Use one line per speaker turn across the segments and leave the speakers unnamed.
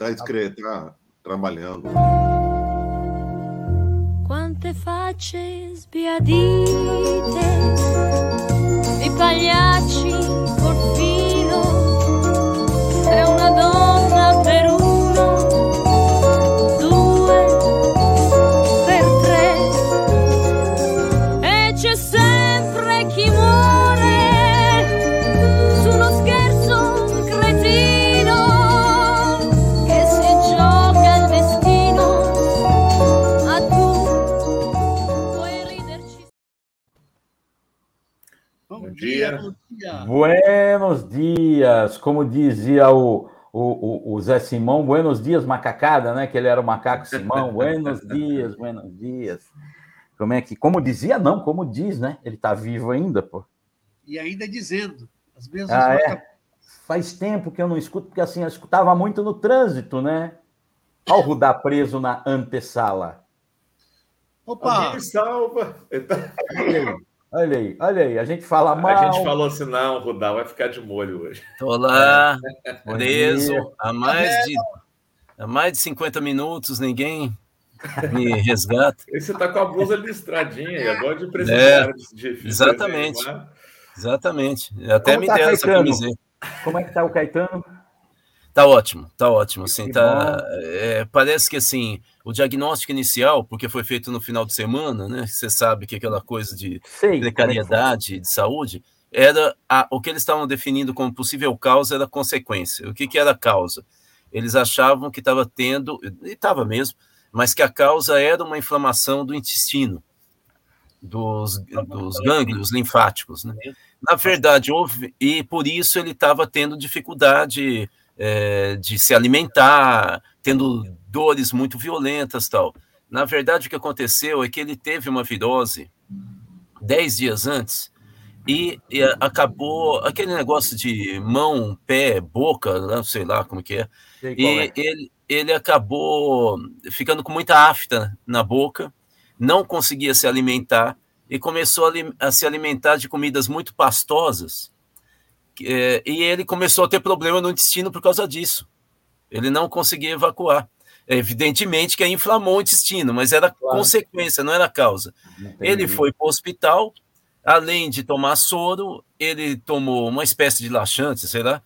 tá, escrevendo, tá trabalhando.
Quante facce sbiadite di pagliacci col filo e una donna per
Buenos dias, como dizia o, o, o, o Zé Simão, buenos dias, macacada, né? Que ele era o macaco Simão, buenos dias, buenos dias. Como é que, como dizia, não, como diz, né? Ele tá vivo ainda, pô.
E ainda dizendo as mesmas
Ah, é? Faz tempo que eu não escuto, porque assim, eu escutava muito no trânsito, né? Olha o Rudá preso na antessala.
Opa!
Alguém salva.
Olha aí, olha aí. A gente fala mal.
A gente falou assim: não, Rudá vai ficar de molho hoje.
Tô lá,
Bom
preso, há mais, de, há mais de 50 minutos, ninguém me resgata.
E você tá com a blusa listradinha aí, agora de
É,
presidiário de- de-
exatamente. Exatamente. Até
Como
me
tá,
deram essa camiseta.
Como é que tá o Caetano?
Tá ótimo, tá ótimo. Assim,
Que
tá, é, parece que assim, o diagnóstico inicial, porque foi feito no final de semana, né? Você sabe que aquela coisa de
Sei. como é
precariedade de saúde, era a- o que eles estavam definindo como possível causa era consequência. O que, que era a causa? Eles achavam que estava tendo, e estava mesmo, mas que a causa era uma inflamação do intestino, dos, dos gânglios linfáticos. Né? Na verdade, houve, e por isso ele estava tendo dificuldade eh, de se alimentar, tendo dores muito violentas tal. Na verdade, o que aconteceu é que ele teve uma virose dez dias antes e, e acabou aquele negócio de mão, pé, boca, não sei lá como que é.
Sei
E
é.
ele, ele acabou ficando com muita afta na boca, não conseguia se alimentar e começou a, a se alimentar de comidas muito pastosas. É, e ele começou a ter problema no intestino por causa disso. Ele não conseguia evacuar. Evidentemente que inflamou o intestino, mas era
Claro.
consequência, não era causa. Ele foi para o hospital, além de tomar soro, ele tomou uma espécie de laxante, sei lá,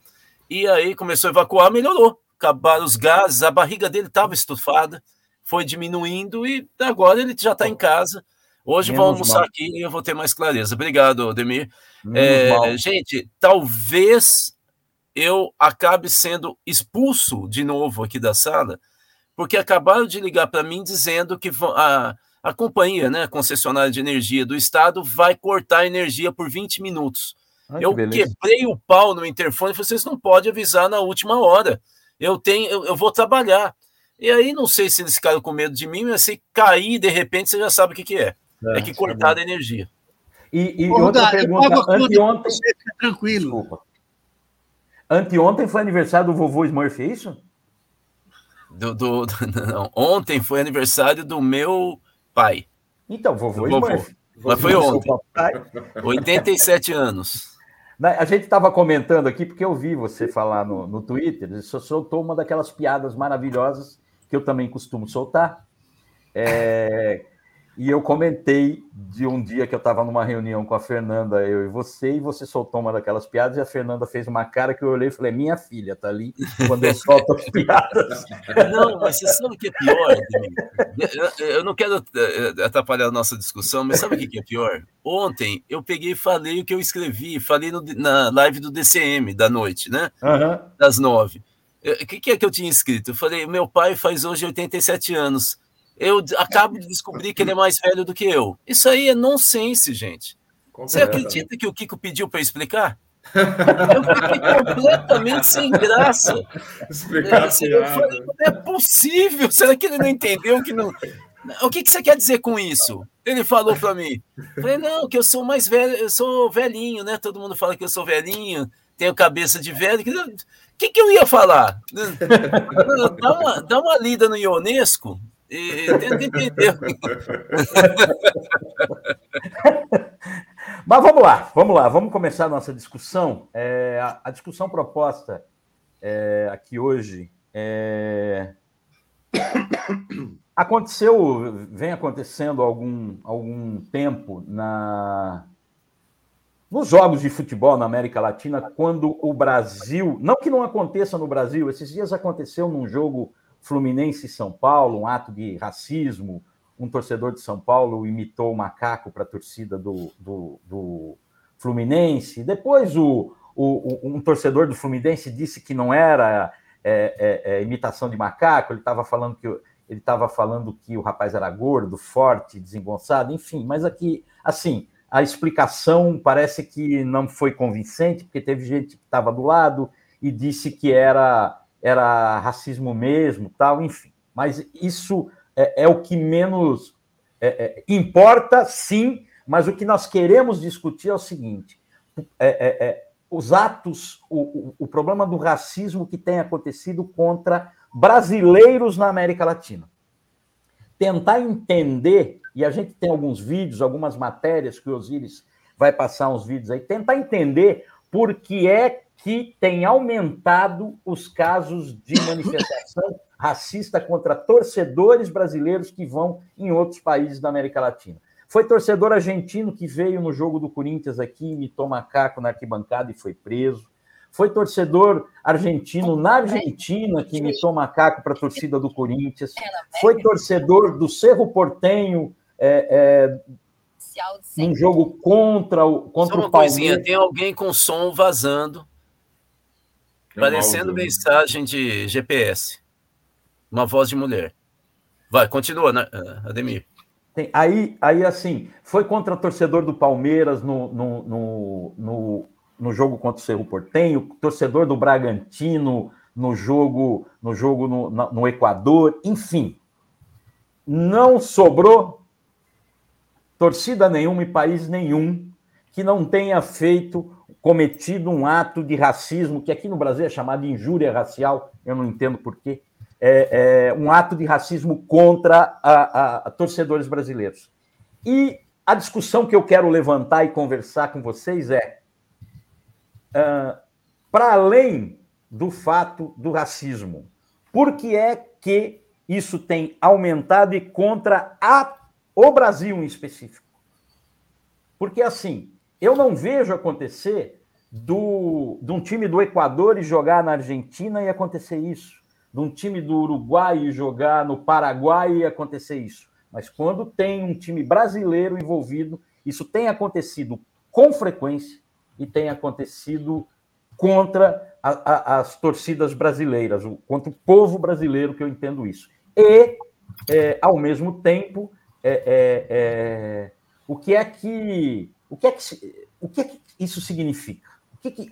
e aí começou a evacuar, melhorou. Acabaram os gases, a barriga dele estava estufada, foi diminuindo e agora ele já está em casa. Hoje
Menos
vamos almoçar
mal.
aqui e eu vou ter mais clareza. Obrigado, Demir.
Menos
É, gente, talvez eu acabe sendo expulso de novo aqui da sala, porque acabaram de ligar para mim dizendo que a, a companhia, né, a concessionária de energia do estado, vai cortar a energia por 20 minutos.
Que
eu
beleza.
quebrei o pau no interfone e falei, vocês não podem avisar na última hora. Eu tenho, eu, eu vou trabalhar. E aí não sei se eles ficaram com medo de mim, mas se cair de repente você já sabe o que, que é. É, que cortaram a energia.
E, e
Ô,
outra
eu
pergunta,
pago a conta pra
anteontem.
você, fica tranquilo.
Desculpa. Anteontem foi aniversário do vovô Smurf, é isso?
Do, do- do- não, ontem foi aniversário do meu pai,
Então, vovô
Do vovô.
Smurf.
mas foi
Vovô,
ontem,
seu papai.
87 anos.
Né, A gente estava comentando aqui, porque eu vi você falar no, no Twitter, você soltou uma daquelas piadas maravilhosas que eu também costumo soltar. É, e eu comentei de um dia que eu estava numa reunião com a Fernanda, eu e você, e você soltou uma daquelas piadas, e a Fernanda fez uma cara que eu olhei e falei, minha filha tá ali quando eu solto as piadas.
Não, mas você sabe o que é pior? Eu, eu não quero eh, atrapalhar a nossa discussão, mas sabe o que é pior? Ontem eu peguei e falei o que eu escrevi, falei no- na live do DCM da noite, né?
Aham.
das nove. Eu- O que, que é que eu tinha escrito? Eu falei, meu pai faz hoje 87 anos. Eu acabo de descobrir que ele é mais velho do que eu. Isso aí é nonsense, gente. Você acredita que o Kiko pediu para explicar? Eu fiquei completamente sem graça.
Explicar a
Assim, eu falei, não é possível. Será que ele não entendeu que não. O que, que você quer dizer com isso? Ele falou para mim. Eu Falei, não, que eu sou mais velho, eu sou velhinho, né? Todo mundo fala que eu sou velhinho, tenho cabeça de velho. O que, que eu ia falar? Dá uma, dá uma lida no Ionesco e tenta entender.
Mas vamos lá, vamos lá, vamos começar a nossa discussão. É, a, a discussão proposta é, aqui hoje é Aconteceu, vem acontecendo algum, algum tempo na, nos jogos de futebol na América Latina, quando o Brasil, não que não aconteça no Brasil, esses dias aconteceu num jogo Fluminense e São Paulo, um ato de racismo, um torcedor de São Paulo imitou o macaco para a torcida do, do, do, Fluminense. Depois o, o, um torcedor do Fluminense disse que não era é, é, é, imitação de macaco, ele estava falando que ele estava falando que o rapaz era gordo, forte, desengonçado, enfim, mas aqui, assim, a explicação parece que não foi convincente, porque teve gente que estava do lado e disse que era, era racismo mesmo, tal, enfim. Mas isso é, é o que menos é, é, importa, sim, mas o que nós queremos discutir é o seguinte: é, é, é, os atos, o, o, o problema do racismo que tem acontecido contra brasileiros na América Latina. Tentar entender e a gente tem alguns vídeos, algumas matérias que o Osiris vai passar uns vídeos aí, tentar entender por que é que tem aumentado os casos de manifestação racista contra torcedores brasileiros que vão em outros países da América Latina. Foi torcedor argentino que veio no jogo do Corinthians aqui, imitou macaco na arquibancada e foi preso. Foi torcedor argentino na Argentina que imitou macaco para a torcida do Corinthians. Foi torcedor do Cerro Portenho é, é, num jogo contra o contra Só uma o Palmeiras. Coisinha,
tem alguém com som vazando, parecendo né? mensagem de GPS. Uma voz de mulher. Vai, continua, né, Ademir.
Tem, aí, aí, assim, foi contra o torcedor do Palmeiras no, no, no, no, no jogo contra o Cerro Portenho, torcedor do Bragantino no jogo no jogo no, no Equador, enfim. Não sobrou torcida nenhuma e país nenhum que não tenha feito, cometido um ato de racismo, que aqui no Brasil é chamado de injúria racial, eu não entendo por quê, é, é um ato de racismo contra a, a, a torcedores brasileiros. E a discussão que eu quero levantar e conversar com vocês é, uh, para além do fato do racismo, por que é que isso tem aumentado e contra a o Brasil em específico. Porque, assim, eu não vejo acontecer do, de um time do Equador e jogar na Argentina e acontecer isso. De um time do Uruguai e jogar no Paraguai e acontecer isso. Mas quando tem um time brasileiro envolvido, isso tem acontecido com frequência e tem acontecido contra a, a, as torcidas brasileiras, contra o povo brasileiro, que eu entendo isso. E, é, ao mesmo tempo, é, é, é, o que é que o que é que o que, é que isso significa? O que, que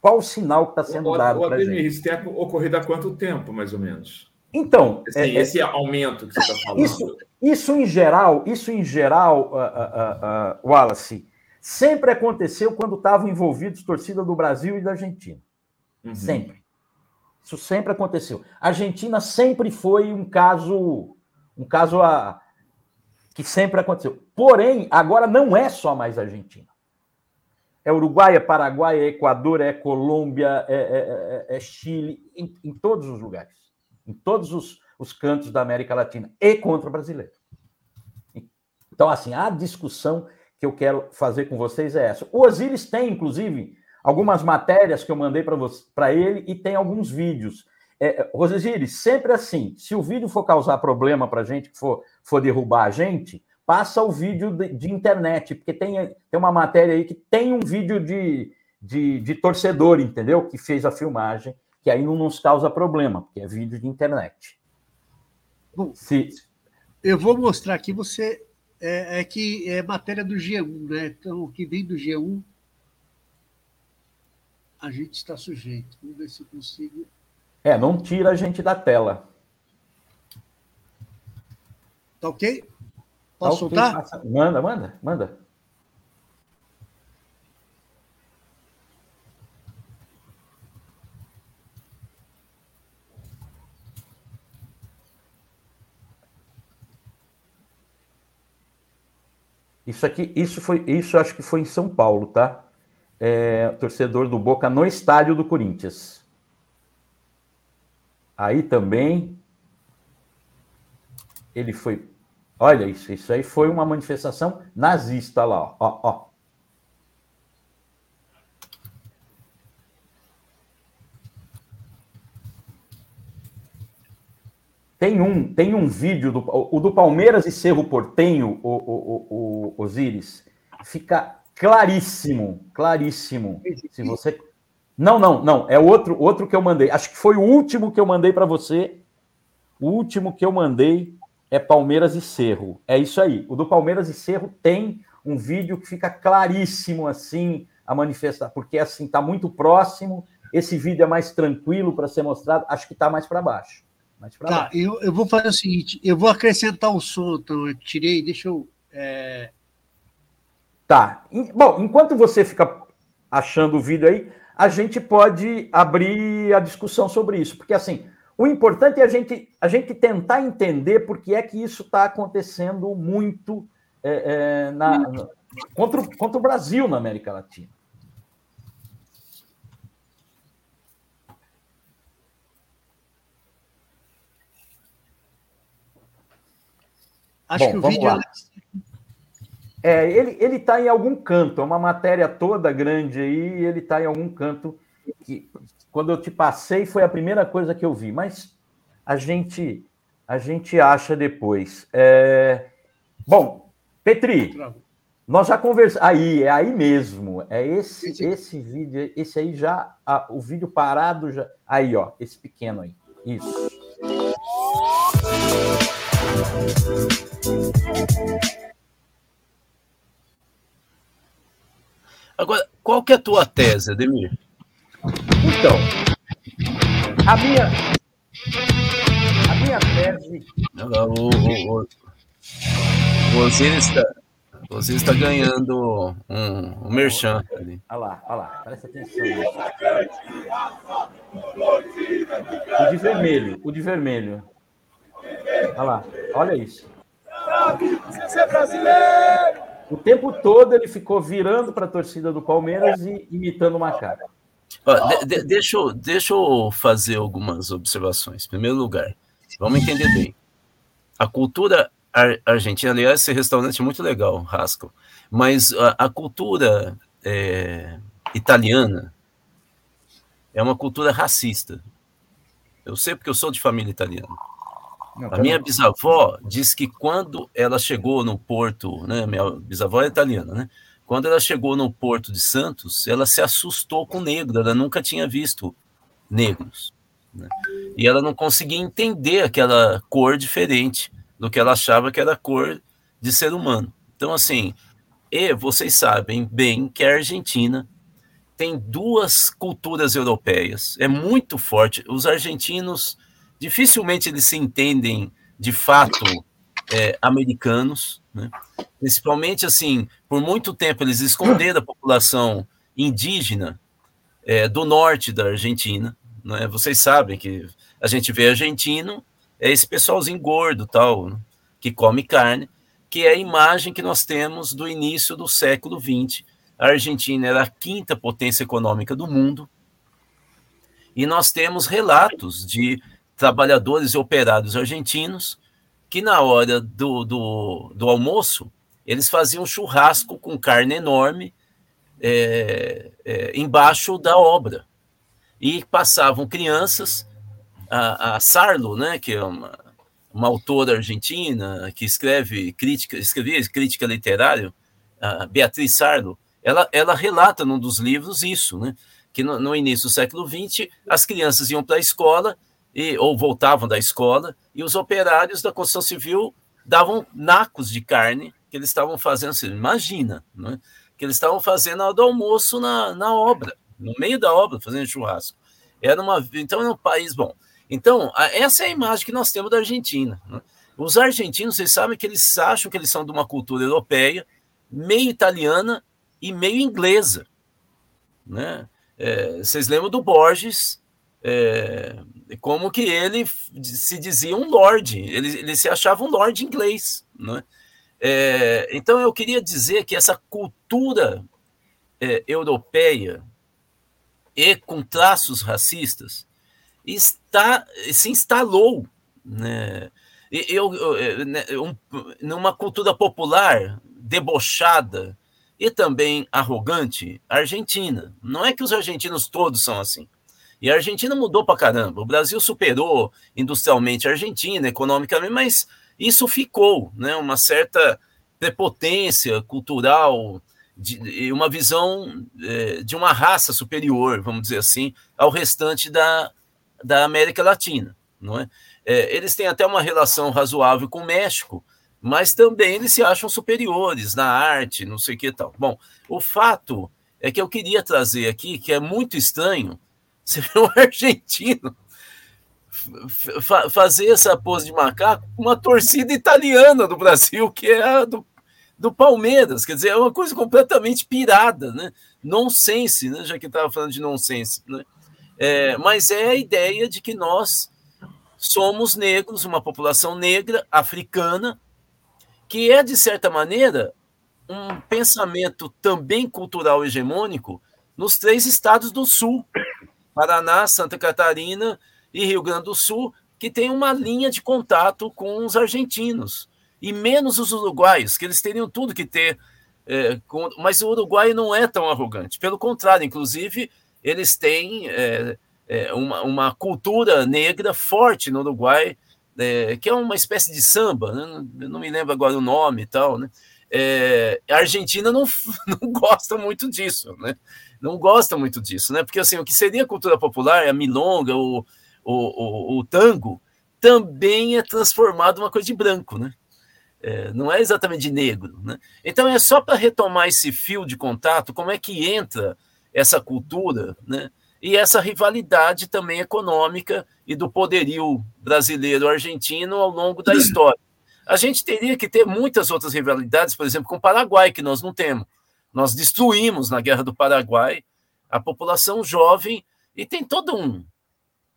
qual o sinal que está sendo o, dado para gente?
Isso tem ocorrido há quanto tempo, mais ou menos?
Então,
assim, é, esse aumento que você está falando.
Isso, isso em geral, isso em geral, uh, uh, uh, Wallace, sempre aconteceu quando estavam envolvidos torcida do Brasil e da Argentina. Uhum. Sempre. Isso sempre aconteceu. A Argentina sempre foi um caso, um caso a, que sempre aconteceu. Porém, agora não é só mais Argentina. É Uruguai, é Paraguai, é Equador, é Colômbia, é, é, é, é Chile, em, em, todos os lugares, em todos os, os cantos da América Latina, e contra o brasileiro. Então, assim, a discussão que eu quero fazer com vocês é essa. O Osiris tem, inclusive, algumas matérias que eu mandei para ele e tem alguns vídeos. É, Osiris, sempre assim, se o vídeo for causar problema para a gente, que for for derrubar a gente, passa o vídeo de, de, internet, porque tem, tem uma matéria aí que tem um vídeo de, de, de, torcedor, entendeu? Que fez a filmagem, que aí não nos causa problema, porque é vídeo de internet.
Bom, Se... eu vou mostrar aqui, você. É, é, que é matéria do G1, né? Então, o que vem do G1, a gente está sujeito. Vamos ver se eu consigo.
É, não tira a gente da tela.
Tá ok? Posso tá okay. soltar?
Manda, manda, manda. Isso aqui, isso foi, isso acho que foi em São Paulo, tá? É, torcedor do Boca no estádio do Corinthians. Aí também ele foi. Olha isso, isso aí foi uma manifestação nazista lá, ó, ó. Tem um, tem um vídeo do, o do Palmeiras e Cerro Portenho, o, o, o, o Osiris, fica claríssimo, claríssimo. Se você não, não, não, é outro, outro que eu mandei. Acho que foi o último que eu mandei para você. O último que eu mandei é Palmeiras e Cerro. É isso aí. O do Palmeiras e Cerro tem um vídeo que fica claríssimo assim a manifestar, porque assim está muito próximo. Esse vídeo é mais tranquilo para ser mostrado. Acho que está mais para baixo.
Tá, eu, eu vou fazer o seguinte, eu vou acrescentar o som, então eu tirei, deixa eu. É...
Tá. Bom, enquanto você fica achando o vídeo aí, a gente pode abrir a discussão sobre isso, porque assim, o importante é a gente, a gente tentar entender por que é que isso está acontecendo muito é, é, na, contra, contra o Brasil na América Latina.
Acho Bom, que o vídeo lá.
É. ele ele está em algum canto, é uma matéria toda grande aí, ele está em algum canto que quando eu te passei foi a primeira coisa que eu vi, mas a gente a gente acha depois. É... Bom, Petri, nós já conversamos. Aí, é aí mesmo. É esse, esse vídeo, esse aí já. o vídeo parado já. Aí, ó, esse pequeno aí. Isso.
Agora, qual que é a tua tese, Ademir?
Então, a minha, a minha tese.
O, o, o, o Osiris está, você está ganhando um, um merchan
ali. Olha lá, olha lá, presta atenção. O de vermelho, o de vermelho. Olha lá, olha isso. Você é brasileiro! O tempo todo ele ficou virando para a torcida do Palmeiras e imitando uma cara.
De, de, deixa, eu, deixa eu fazer algumas observações. Em primeiro lugar, vamos entender bem. A cultura ar, argentina, aliás, esse restaurante é muito legal, Rasco, mas a, a cultura é, italiana é uma cultura racista. Eu sei porque eu sou de família italiana. Não, a minha bisavó disse que quando ela chegou no porto, né, minha bisavó é italiana, né? Quando ela chegou no porto de Santos, ela se assustou com negro, ela nunca tinha visto negros. Né? E ela não conseguia entender aquela cor diferente do que ela achava que era cor de ser humano. Então, assim, e vocês sabem bem que a Argentina tem duas culturas europeias, é muito forte. Os argentinos dificilmente eles se entendem de fato é, americanos, né? principalmente assim, por muito tempo eles esconderam a população indígena é, do norte da Argentina. Né? Vocês sabem que a gente vê argentino, é esse pessoalzinho gordo tal, né? que come carne, que é a imagem que nós temos do início do século XX. A Argentina era a quinta potência econômica do mundo, e nós temos relatos de trabalhadores e operários argentinos que na hora do, do, do almoço eles faziam churrasco com carne enorme é, é, embaixo da obra. E passavam crianças a, a Sarlo, né, que é uma, uma autora argentina que escreve crítica, escrevia crítica literária, a Beatriz Sarlo, ela, ela relata num dos livros isso, né, que no, no início do século XX as crianças iam para a escola e, ou voltavam da escola, e os operários da construção civil davam nacos de carne que eles estavam fazendo, assim, imagina, né? que eles estavam fazendo na do almoço na, na obra, no meio da obra, fazendo churrasco. Era uma, então era um país bom. Então, essa é a imagem que nós temos da Argentina. Né? Os argentinos, vocês sabem que eles acham que eles são de uma cultura europeia, meio italiana e meio inglesa. Né? É, vocês lembram do Borges, é, como que ele se dizia um lord, ele, ele se achava um lord inglês. Né? É, então eu queria dizer que essa cultura é, europeia e com traços racistas está se instalou. Né? eu, eu né, um, numa cultura popular debochada e também arrogante, Argentina. Não é que os argentinos todos são assim. E a Argentina mudou para caramba. O Brasil superou industrialmente a Argentina, economicamente, mas isso ficou, né? Uma certa prepotência cultural, uma visão é, de uma raça superior, vamos dizer assim, ao restante da, da América Latina, não é? é? Eles têm até uma relação razoável com o México, mas também eles se acham superiores na arte, não sei o que tal. Bom, o fato é que eu queria trazer aqui, que é muito estranho, você vê um argentino fazer essa pose de macaco com uma torcida italiana do Brasil, que é a do, do Palmeiras. Quer dizer, é uma coisa completamente pirada, né? Nonsense, né? já que estava falando de nonsense. Né? É, mas é a ideia de que nós somos negros, uma população negra, africana, que é, de certa maneira, um pensamento também cultural hegemônico nos três estados do Sul, Paraná, Santa Catarina e Rio Grande do Sul, que tem uma linha de contato com os argentinos, e menos os uruguaios, que eles teriam tudo que ter. É, com, mas o Uruguai não é tão arrogante, pelo contrário, inclusive, eles têm é, é, uma, uma, cultura negra forte no Uruguai, é, que é uma espécie de samba, né? não me lembro agora o nome e tal, né? É, a Argentina não, não gosta muito disso, né? Não gosta muito disso, né? Porque assim, o que seria cultura popular, a milonga, o, o, o, o tango, também é transformado em uma coisa de branco, né? É, não é exatamente de negro, né? Então é só para retomar esse fio de contato, como é que entra essa cultura, né? E essa rivalidade também econômica e do poderio brasileiro argentino ao longo da história. A gente teria que ter muitas outras rivalidades, por exemplo, com o Paraguai, que nós não temos. Nós destruímos na Guerra do Paraguai a população jovem e tem todo um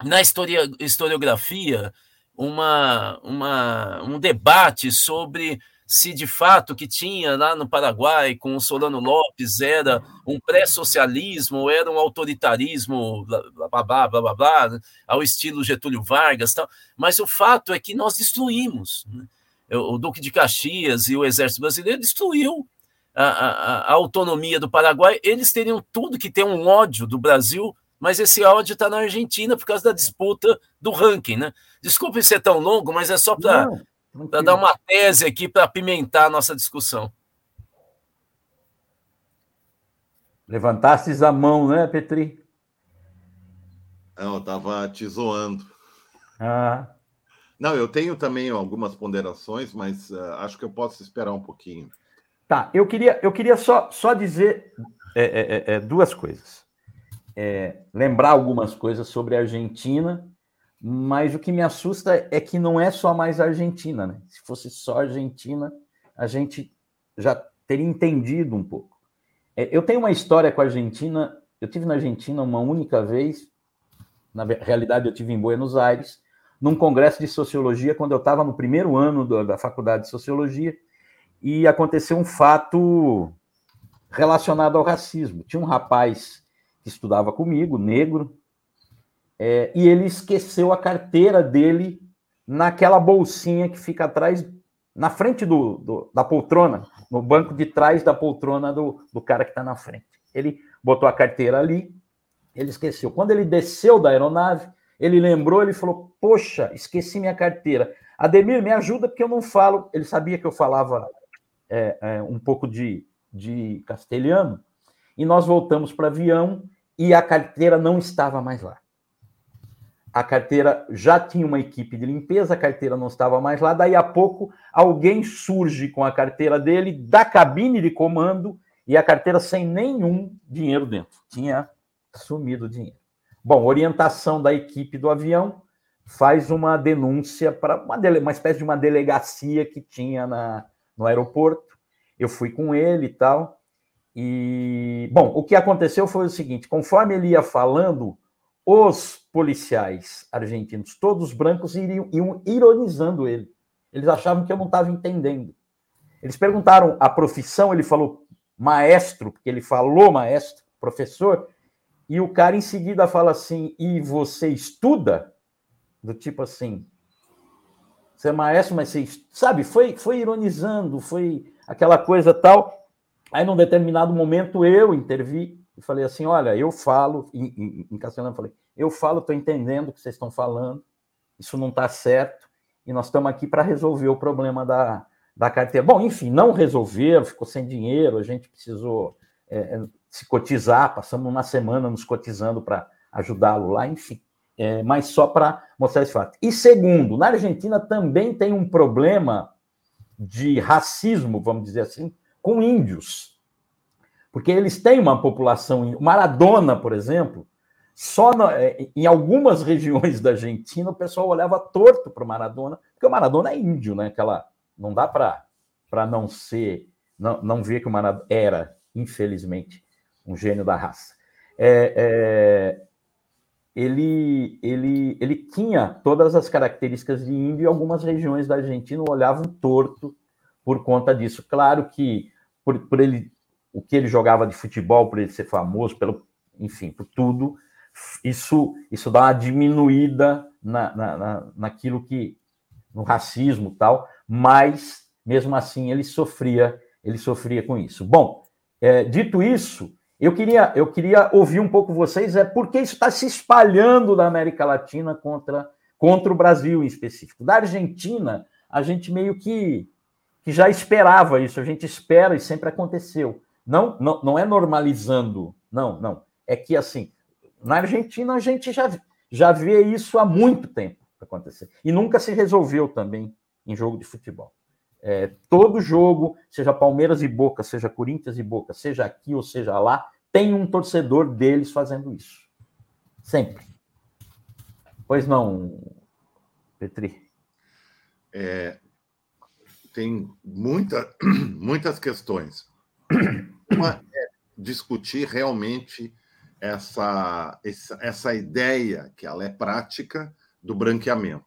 na historiografia uma, uma, um debate sobre se de fato que tinha lá no Paraguai com o Solano Lopes era um pré-socialismo ou era um autoritarismo, blá, blá, blá, blá, blá, blá, ao estilo Getúlio Vargas, tal. mas o fato é que nós destruímos. Né? o Duque de Caxias e o Exército Brasileiro destruiu a, a, a, autonomia do Paraguai. Eles teriam tudo que ter um ódio do Brasil, mas esse ódio está na Argentina por causa da disputa do ranking, né? Desculpe ser tão longo, mas é só para dar uma tese aqui para apimentar a nossa discussão.
Levantasses a mão, né, Petri?
Não, eu estava te zoando.
Ah.
Não, eu tenho também algumas ponderações, mas uh, acho que eu posso esperar um pouquinho.
Tá, eu queria, eu queria só, só dizer é, é, é, é duas coisas. É, lembrar algumas coisas sobre a Argentina, mas o que me assusta é que não é só mais a Argentina, né? Se fosse só a Argentina, a gente já teria entendido um pouco. É, eu tenho uma história com a Argentina, eu tive na Argentina uma única vez, na realidade eu tive em Buenos Aires, num congresso de sociologia, quando eu estava no primeiro ano da faculdade de sociologia, e aconteceu um fato relacionado ao racismo. Tinha um rapaz que estudava comigo, negro, é, e ele esqueceu a carteira dele naquela bolsinha que fica atrás, na frente do, do da poltrona, no banco de trás da poltrona do, do cara que está na frente. Ele botou a carteira ali, ele esqueceu. Quando ele desceu da aeronave, ele lembrou, ele falou: Poxa, esqueci minha carteira. Ademir, me ajuda, porque eu não falo. Ele sabia que eu falava é, é, um pouco de, de castelhano. E nós voltamos para avião e a carteira não estava mais lá. A carteira já tinha uma equipe de limpeza, a carteira não estava mais lá. Daí a pouco, alguém surge com a carteira dele da cabine de comando e a carteira sem nenhum dinheiro dentro. Tinha sumido o dinheiro. Bom, orientação da equipe do avião faz uma denúncia para uma, uma espécie de uma delegacia que tinha na, no aeroporto. Eu fui com ele e tal. E, bom, o que aconteceu foi o seguinte: conforme ele ia falando, os policiais argentinos, todos brancos, iriam, iam ironizando ele. Eles achavam que eu não estava entendendo. Eles perguntaram a profissão, ele falou maestro, porque ele falou maestro, professor, e o cara em seguida fala assim: e você estuda? Do tipo assim, você é maestro, mas você, sabe, foi, foi ironizando, foi aquela coisa tal. Aí, num determinado momento, eu intervi e falei assim: olha, eu falo, em, em, em castelhano, falei, eu falo, estou entendendo o que vocês estão falando, isso não está certo, e nós estamos aqui para resolver o problema da, da carteira. Bom, enfim, não resolveram, ficou sem dinheiro, a gente precisou é, é se cotizar, passamos uma semana nos cotizando para ajudá-lo lá, enfim. É, mas só para mostrar esse fato. E segundo, na Argentina também tem um problema de racismo, vamos dizer assim, com índios. Porque eles têm uma população. Maradona, por exemplo, só é, em algumas regiões da Argentina o pessoal olhava torto para o Maradona, porque o Maradona é índio, né? Aquela, não dá para não ser, não, não ver que o Maradona era, infelizmente, um gênio da raça. É, é, ele, ele, ele tinha todas as características de índio e algumas regiões da Argentina olhavam torto por conta disso. Claro que por, por ele, o que ele jogava de futebol, por ele ser famoso, pelo, enfim, por tudo, isso, isso dá uma diminuída na, na, na, naquilo que no racismo tal, mas mesmo assim ele sofria, ele sofria com isso. Bom, é, dito isso, eu queria, eu queria ouvir um pouco vocês, é porque isso está se espalhando da América Latina contra, contra o Brasil em específico. Da Argentina, a gente meio que, que já esperava isso, a gente espera e sempre aconteceu. Não, não, não é normalizando, não, não. É que assim, na Argentina a gente já, já vê isso há muito tempo acontecer. E nunca se resolveu também em jogo de futebol. É, todo jogo, seja Palmeiras e Boca, seja Corinthians e Boca, seja aqui ou seja lá, tem um torcedor deles fazendo isso. Sempre. Pois não, Petri?
É, tem muita, muitas questões. Uma é discutir realmente essa, essa, essa ideia, que ela é prática, do branqueamento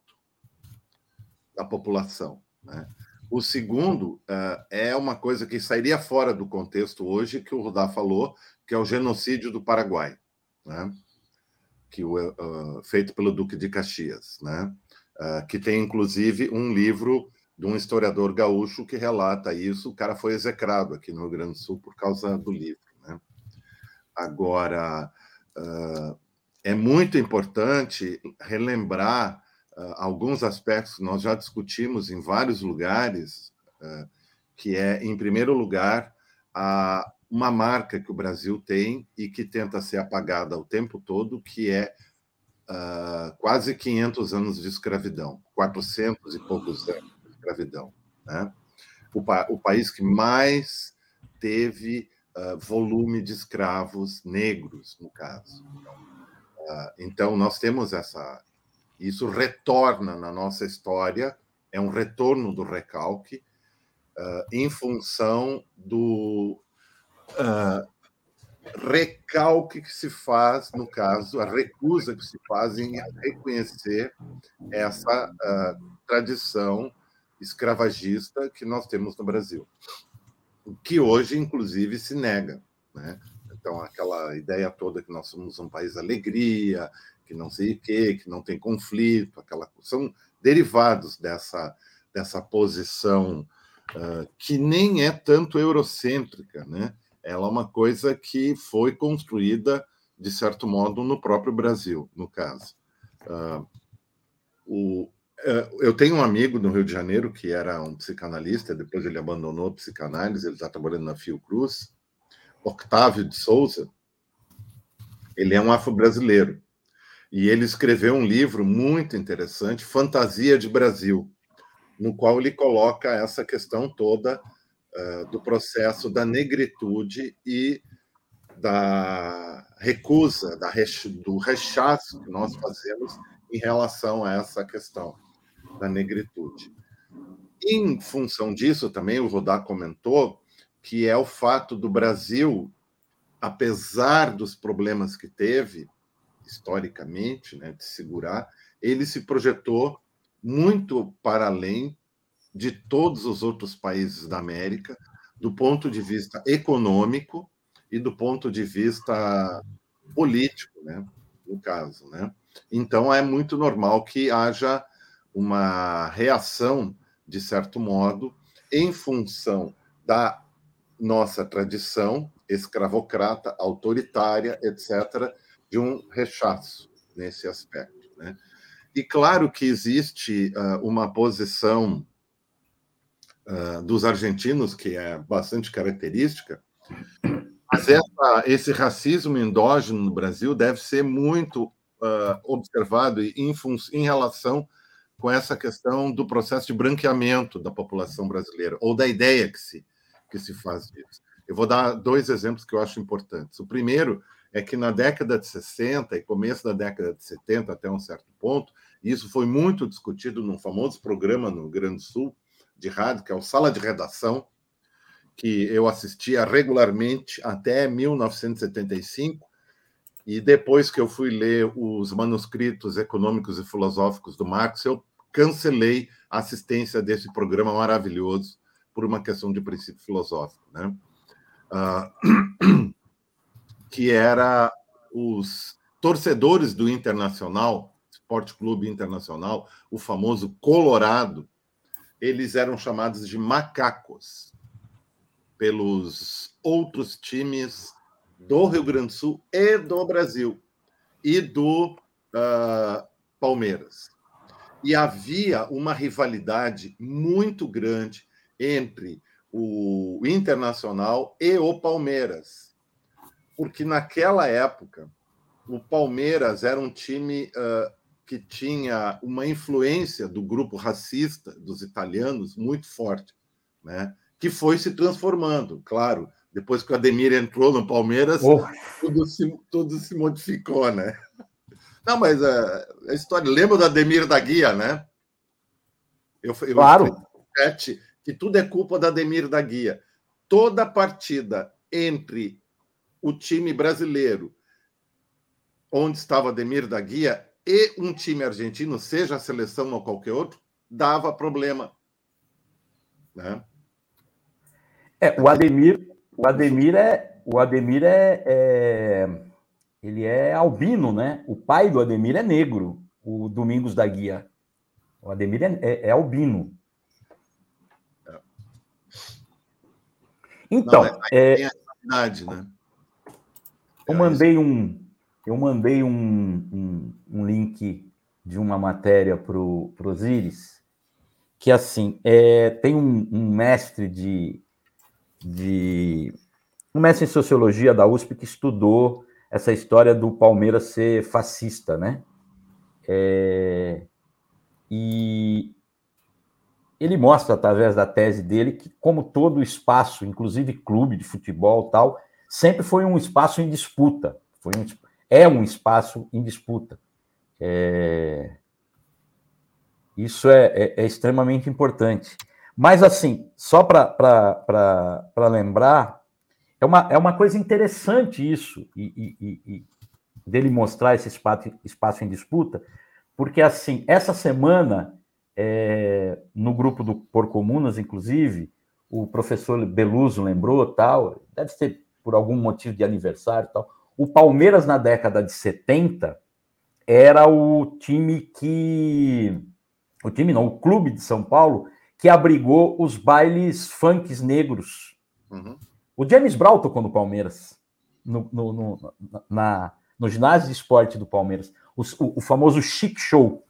da população. Né? O segundo uh, é uma coisa que sairia fora do contexto hoje, que o Rudá falou, que é o genocídio do Paraguai, né? que uh, feito pelo Duque de Caxias, né? Uh, que tem inclusive um livro de um historiador gaúcho que relata isso. O cara foi execrado aqui no Rio Grande do Sul por causa do livro. Né? Agora, é muito importante relembrar uh, alguns aspectos que nós já discutimos em vários lugares, uh, que é, em primeiro lugar, a, uma marca que o Brasil tem e que tenta ser apagada o tempo todo, que é uh, quase 500 anos de escravidão, 400 e poucos anos de escravidão. Né? O, pa o país que mais teve uh, volume de escravos negros, no caso. Uh, então, nós temos essa, isso retorna na nossa história, é um retorno do recalque, uh, em função do uh, recalque que se faz, no caso, a recusa que se faz em reconhecer essa uh, tradição escravagista que nós temos no Brasil, que hoje, inclusive, se nega. Né? Então, aquela ideia toda que nós somos um país alegria, que não sei o quê, que não tem conflito, aquela são derivados dessa, dessa posição uh, que nem é tanto eurocêntrica, né? Ela é uma coisa que foi construída, de certo modo, no próprio Brasil, no caso. Uh, o, uh, eu tenho um amigo no Rio de Janeiro que era um psicanalista, depois ele abandonou a psicanálise, ele está trabalhando na Fiocruz, Octávio de Souza, ele é um afro-brasileiro. E ele escreveu um livro muito interessante, Fantasia de Brasil, no qual ele coloca essa questão toda uh, do processo da negritude e da recusa, da do rechaço que nós fazemos em relação a essa questão da negritude. Em função disso, também o Rodar comentou que é o fato do Brasil, apesar dos problemas que teve, historicamente, né, de segurar, ele se projetou muito para além de todos os outros países da América, do ponto de vista econômico e do ponto de vista político, né, no caso, né? Então é muito normal que haja uma reação, de certo modo, em função da nossa tradição escravocrata, autoritária, etc., de um rechaço nesse aspecto. Né? E claro que existe uh, uma posição uh, dos argentinos que é bastante característica, mas essa, esse racismo endógeno no Brasil deve ser muito uh, observado em, em relação com essa questão do processo de branqueamento da população brasileira, ou da ideia que se, que se faz disso. Eu vou dar dois exemplos que eu acho importantes. O primeiro é que na década de 60 e começo da década de 70, até um certo ponto, isso foi muito discutido num famoso programa no Grande Sul de rádio, que é o Sala de Redação, que eu assistia regularmente até 1975, e depois que eu fui ler os manuscritos econômicos e filosóficos do Marx, eu cancelei a assistência desse programa maravilhoso por uma questão de princípio filosófico, né? Uh, que era os torcedores do Internacional, Esporte Clube Internacional, o famoso Colorado, eles eram chamados de macacos pelos outros times do Rio Grande do Sul e do Brasil e do uh, Palmeiras. E havia uma rivalidade muito grande entre o Internacional e o Palmeiras, porque naquela época o Palmeiras era um time uh, que tinha uma influência do grupo racista dos italianos muito forte, né? que foi se transformando, claro. Depois que o Ademir entrou no Palmeiras, oh. tudo, se, tudo se modificou, né? Não, mas a, a história. Lembra do Ademir da Guia, né?
Eu, eu claro.
Que tudo é culpa da Ademir da Guia. Toda partida entre o time brasileiro, onde estava Ademir da Guia, e um time argentino, seja a seleção ou qualquer outro, dava problema. Né?
É, o Ademir, o Ademir é, o Ademir é, é, ele é albino, né? O pai do Ademir é negro, o Domingos da Guia. O Ademir é, é, é albino. Então, Não, é, é,
né?
Eu mandei um, eu mandei um, um, um link de uma matéria para o Osiris, que assim, é, tem um, um, mestre de, de. um mestre em sociologia da USP que estudou essa história do Palmeiras ser fascista, né? É, e ele mostra, através da tese dele, que, como todo espaço, inclusive clube de futebol tal, sempre foi um espaço em disputa. Foi um, é um espaço em disputa. É... Isso é, é, é, extremamente importante. Mas, assim, só para lembrar, é uma, é uma coisa interessante isso, e, e, e, dele mostrar esse espaço, espaço em disputa, porque, assim, essa semana, é, no grupo do Por Comunas, inclusive, o professor Beluso lembrou, tal, deve ser por algum motivo de aniversário tal, o Palmeiras, na década de 70, era o time que. O time não, o clube de São Paulo que abrigou os bailes funks negros. Uhum. O James Brown tocou no Palmeiras, no, no, no, na, no ginásio de esporte do Palmeiras, o, o, o famoso Chic Show.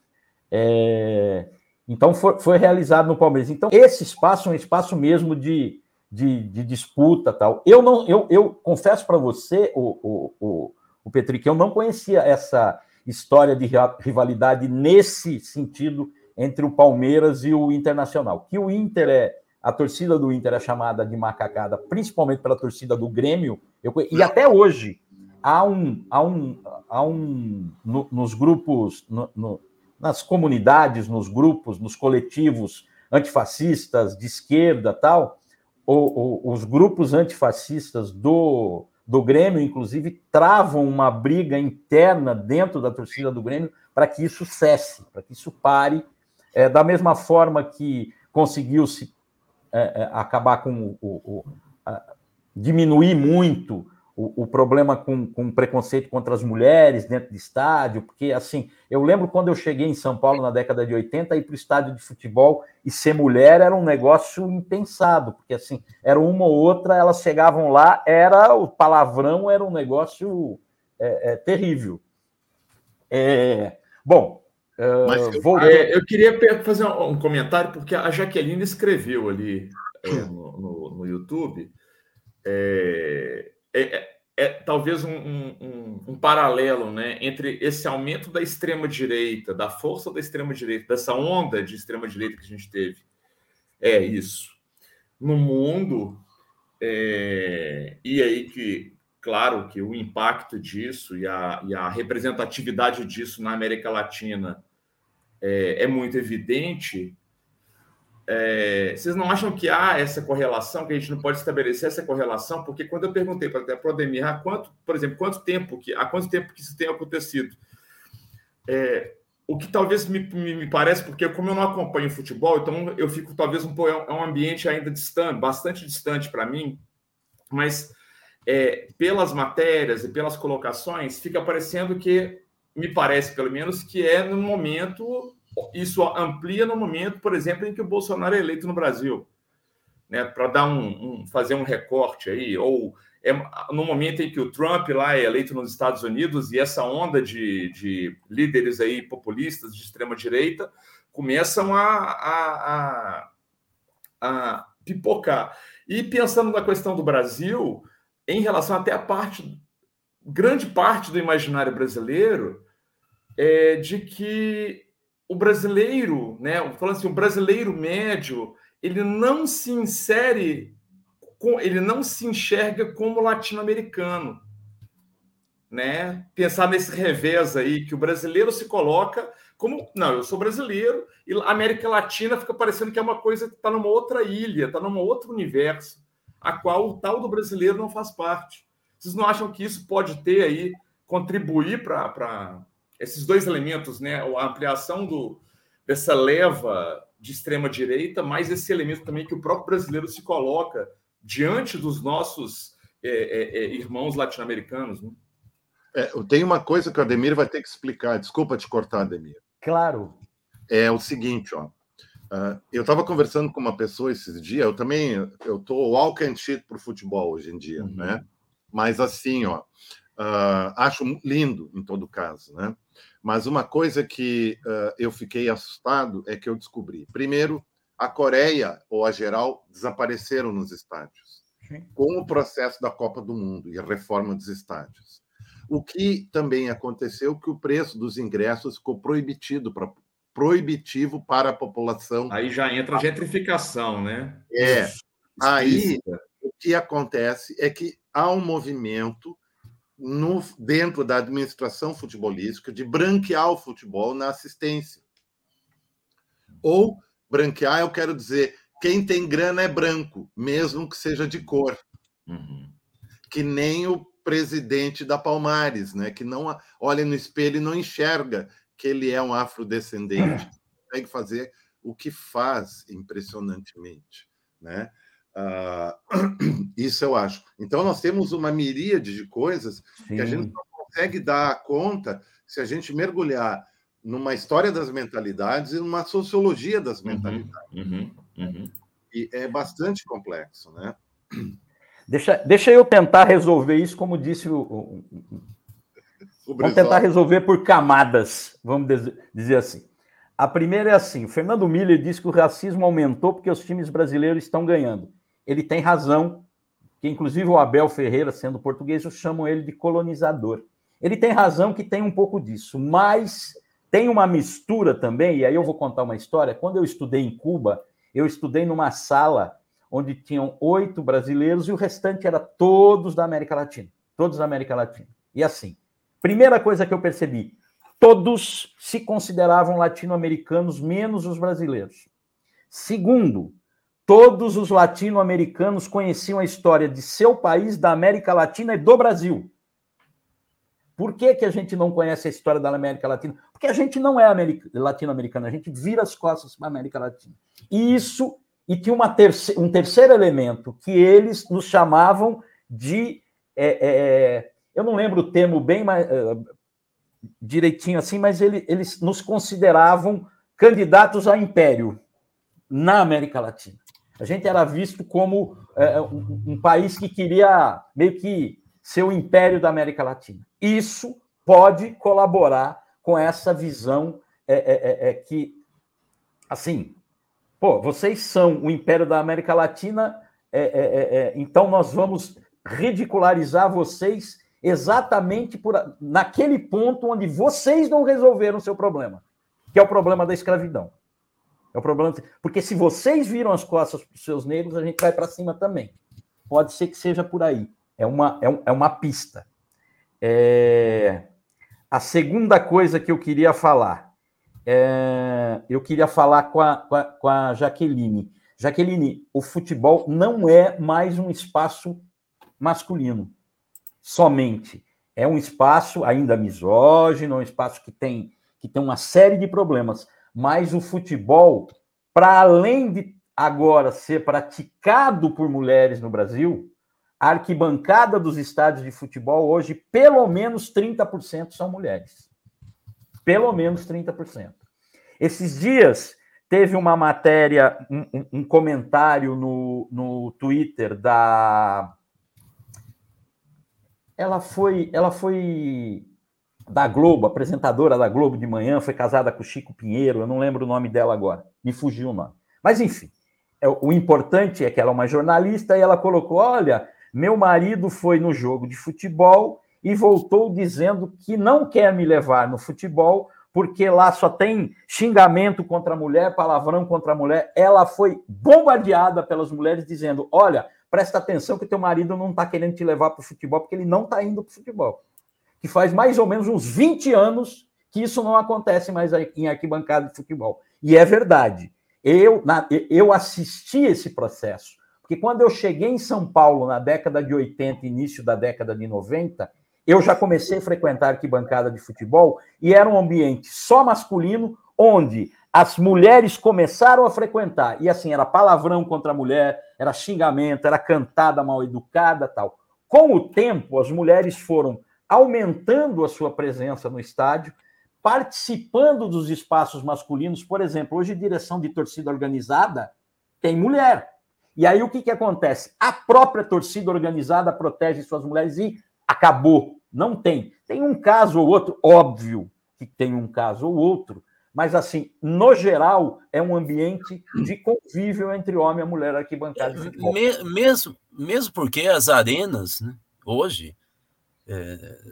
É, então foi, foi, realizado no Palmeiras. Então, esse espaço é um espaço mesmo de, de, de disputa tal. Eu não, eu, eu confesso para você, o, o, o, o Petri, que eu não conhecia essa história de rivalidade nesse sentido entre o Palmeiras e o Internacional. Que o Inter é a torcida do Inter é chamada de macacada, principalmente pela torcida do Grêmio. Eu, e até hoje há um, há um, há um no, nos grupos, no, no, nas comunidades, nos grupos, nos coletivos antifascistas de esquerda tal, o, o, os grupos antifascistas do, do Grêmio, inclusive, travam uma briga interna dentro da torcida do Grêmio para que isso cesse, para que isso pare, é, da mesma forma que conseguiu-se é, é, acabar com o, o a, diminuir muito o, o problema com, com preconceito contra as mulheres dentro de estádio, porque assim, eu lembro quando eu cheguei em São Paulo na década de 80, ir para o estádio de futebol e ser mulher era um negócio impensado, porque assim, era uma ou outra, elas chegavam lá, era o palavrão, era um negócio é, é, terrível. É, bom,
uh, eu, vou... Eu queria fazer um comentário, porque a Jaqueline escreveu ali é, no, no, no, YouTube. É, é, é talvez um, um, um, paralelo né, entre esse aumento da extrema-direita, da força da extrema-direita, dessa onda de extrema-direita que a gente teve. É isso. No mundo, é, e aí que, claro, que o impacto disso e a, e a representatividade disso na América Latina é, é muito evidente, é, vocês não acham que há essa correlação, que a gente não pode estabelecer essa correlação? Porque quando eu perguntei para o Ademir, há quanto, por exemplo, quanto tempo que, há quanto tempo que isso tem acontecido? É, o que talvez me, me, me, parece, porque como eu não acompanho futebol, então eu fico talvez um é um ambiente ainda distante, bastante distante para mim, mas é, pelas matérias e pelas colocações, fica parecendo que, me parece pelo menos, que é no momento isso amplia no momento, por exemplo, em que o Bolsonaro é eleito no Brasil, né? Para dar um, um, fazer um recorte aí, ou é no momento em que o Trump lá é eleito nos Estados Unidos e essa onda de, de líderes aí populistas de extrema direita começam a, a, a, a pipocar. E pensando na questão do Brasil, em relação até a parte, grande parte do imaginário brasileiro, é de que o brasileiro, né, falando assim, o brasileiro médio, ele não se insere, ele não se enxerga como latino-americano, né? Pensar nesse revés aí que o brasileiro se coloca como, não, eu sou brasileiro e a América Latina fica parecendo que é uma coisa que está numa outra ilha, está num outro universo, a qual o tal do brasileiro não faz parte. Vocês não acham que isso pode ter aí contribuir para esses dois elementos, né? A ampliação do, dessa leva de extrema direita, mais esse elemento também que o próprio brasileiro se coloca diante dos nossos é, é, é irmãos latino-americanos. Né?
É, tem uma coisa que o Ademir vai ter que explicar. Desculpa te cortar, Ademir.
Claro.
É o seguinte, ó. Uh, eu estava conversando com uma pessoa esses dias. Eu também eu tô walk and shit para o futebol hoje em dia, uhum. né? Mas assim, ó, uh, acho lindo em todo caso, né? Mas uma coisa que uh, eu fiquei assustado é que eu descobri. Primeiro, a Coreia ou a geral desapareceram nos estádios, com o processo da Copa do Mundo e a reforma dos estádios. O que também aconteceu que o preço dos ingressos ficou proibitivo para proibitivo para a população.
Aí já entra a gentrificação, né?
É. Aí o que acontece é que há um movimento no, dentro da administração futebolística de branquear o futebol na assistência. Ou branquear, eu quero dizer, quem tem grana é branco, mesmo que seja de cor. Uhum. Que nem o presidente da Palmares, né? que não olha no espelho e não enxerga que ele é um afrodescendente. Consegue fazer o que faz impressionantemente. Né? Uh, isso eu acho. Então, nós temos uma miríade de coisas Sim. que a gente não consegue dar conta se a gente mergulhar numa história das mentalidades e numa sociologia das uhum, mentalidades. Uhum, uhum. E é bastante complexo, né?
Deixa, deixa eu tentar resolver isso, como disse o. o, o vamos tentar resolver por camadas, vamos dizer assim. A primeira é assim: o Fernando Miller disse que o racismo aumentou porque os times brasileiros estão ganhando ele tem razão, que inclusive o Abel Ferreira, sendo português, chamam ele de colonizador. Ele tem razão que tem um pouco disso, mas tem uma mistura também, e aí eu vou contar uma história. Quando eu estudei em Cuba, eu estudei numa sala onde tinham oito brasileiros e o restante era todos da América Latina. Todos da América Latina. E assim, primeira coisa que eu percebi, todos se consideravam latino-americanos, menos os brasileiros. Segundo, Todos os latino-americanos conheciam a história de seu país, da América Latina e do Brasil. Por que, que a gente não conhece a história da América Latina? Porque a gente não é latino-americano, a gente vira as costas para a América Latina. E isso, e tinha terce, um terceiro elemento, que eles nos chamavam de é, é, eu não lembro o termo bem uh, direitinho assim, mas ele, eles nos consideravam candidatos a império na América Latina. A gente era visto como é, um, um, país que queria meio que ser o império da América Latina. Isso pode colaborar com essa visão é, é, é, é que, assim, pô, vocês são o império da América Latina, é, então nós vamos ridicularizar vocês exatamente por naquele ponto onde vocês não resolveram o seu problema, que é o problema da escravidão. É o problema, porque se vocês viram as costas para os seus negros, a gente vai para cima também. Pode ser que seja por aí. É uma, é, um, é uma pista. É... A segunda coisa que eu queria falar, é... eu queria falar com a, com, a, com a Jaqueline. Jaqueline, o futebol não é mais um espaço masculino somente. É um espaço ainda misógino, é um espaço que tem, que tem uma série de problemas. Mas o futebol, para além de agora ser praticado por mulheres no Brasil, a arquibancada dos estádios de futebol hoje, pelo menos 30% são mulheres. Pelo menos 30%. Esses dias teve uma matéria, um, um comentário no, no Twitter da ela foi, ela foi da Globo, apresentadora da Globo de manhã, foi casada com Chico Pinheiro, eu não lembro o nome dela agora, me fugiu o nome. Mas enfim, é, o importante é que ela é uma jornalista e ela colocou: olha, meu marido foi no jogo de futebol e voltou dizendo que não quer me levar no futebol porque lá só tem xingamento contra a mulher, palavrão contra a mulher. Ela foi bombardeada pelas mulheres dizendo: olha, presta atenção que teu marido não está querendo te levar para o futebol, porque ele não está indo para o futebol. Que faz mais ou menos uns 20 anos que isso não acontece mais em arquibancada de futebol. E é verdade. Eu, na, eu assisti esse processo. Porque quando eu cheguei em São Paulo na década de 80, início da década de 90, eu já comecei a frequentar arquibancada de futebol e era um ambiente só masculino, onde as mulheres começaram a frequentar. E assim, era palavrão contra a mulher, era xingamento, era cantada mal educada tal. Com o tempo, as mulheres foram aumentando a sua presença no estádio, participando dos espaços masculinos. Por exemplo, hoje, direção de torcida organizada tem mulher. E aí o que, que acontece? A própria torcida organizada protege suas mulheres e acabou. Não tem. Tem um caso ou outro, óbvio que tem um caso ou outro, mas assim, no geral, é um ambiente de convívio entre homem e mulher arquibancada.
Me, mesmo, mesmo porque as arenas, né, hoje, é,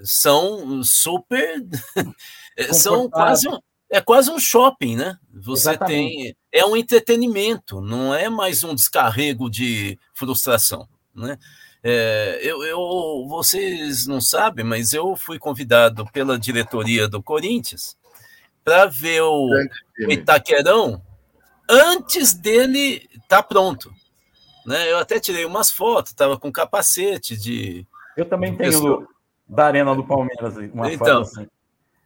são super. são quase um, é quase um shopping, né? Você Exatamente. tem. É um entretenimento, não é mais um descarrego de frustração. Né? É, eu, eu, vocês não sabem, mas eu fui convidado pela diretoria do Corinthians para ver o Itaquerão antes dele estar tá pronto. Né? Eu até tirei umas fotos, estava com capacete de.
Eu também tenho da Arena do Palmeiras uma então, assim.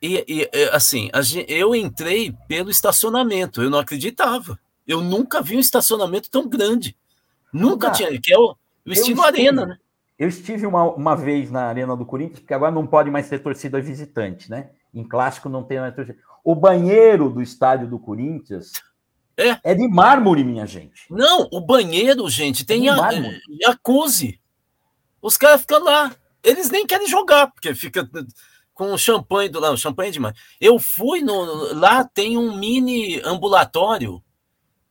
E, e assim, eu entrei pelo estacionamento, eu não acreditava. Eu nunca vi um estacionamento tão grande. Nunca tinha, que é o, o estilo Arena, né?
Eu estive uma, uma vez na Arena do Corinthians, porque agora não pode mais ter torcida visitante, né? Em clássico não tem mais torcida. O banheiro do estádio do Corinthians é, é de mármore, minha gente.
Não, o banheiro, gente, tem é a, jacuzzi. Os caras ficam lá. Eles nem querem jogar, porque fica com champanhe do lado. Champanhe é demais. Eu fui no. Lá tem um mini ambulatório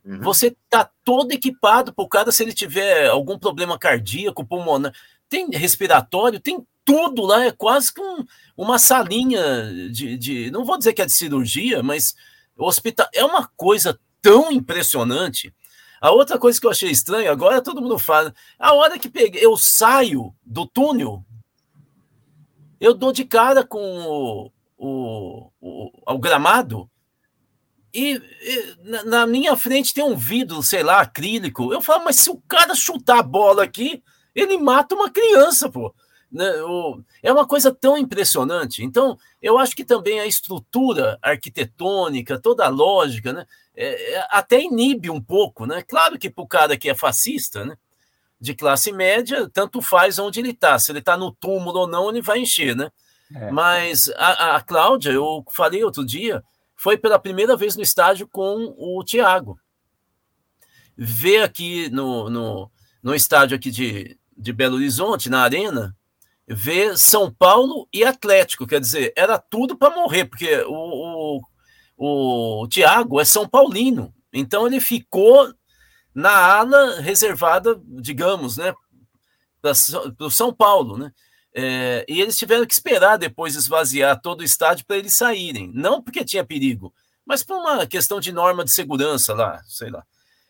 Uhum. Você tá todo equipado para o cara se ele tiver algum problema cardíaco, pulmonar, tem respiratório, tem tudo lá, é quase que um, uma salinha de, de, não vou dizer que é de cirurgia, mas o hospital é uma coisa tão impressionante. A outra coisa que eu achei estranha, agora todo mundo fala, a hora que peguei, eu saio do túnel, eu dou de cara com o, o, o, o gramado, e, e na, na, minha frente tem um vidro, sei lá, acrílico. Eu falo, mas se o cara chutar a bola aqui, ele mata uma criança, pô. Né? É uma coisa tão impressionante. Então, eu acho que também a estrutura arquitetônica, toda a lógica, né? É, é, até inibe um pouco, né? Claro que para o cara que é fascista, né? De classe média, tanto faz onde ele está. Se ele está no túmulo ou não, ele vai encher, né? É. Mas a, a Cláudia, eu falei outro dia, foi pela primeira vez no estádio com o Thiago. Ver aqui no, no, no estádio aqui de, de Belo Horizonte, na Arena, ver São Paulo e Atlético. Quer dizer, era tudo para morrer, porque o, o, o Thiago é São Paulino. Então ele ficou na ala reservada, digamos, né, para o São Paulo, né? É, e eles tiveram que esperar depois esvaziar todo o estádio para eles saírem. Não porque tinha perigo, mas por uma questão de norma de segurança lá, sei lá.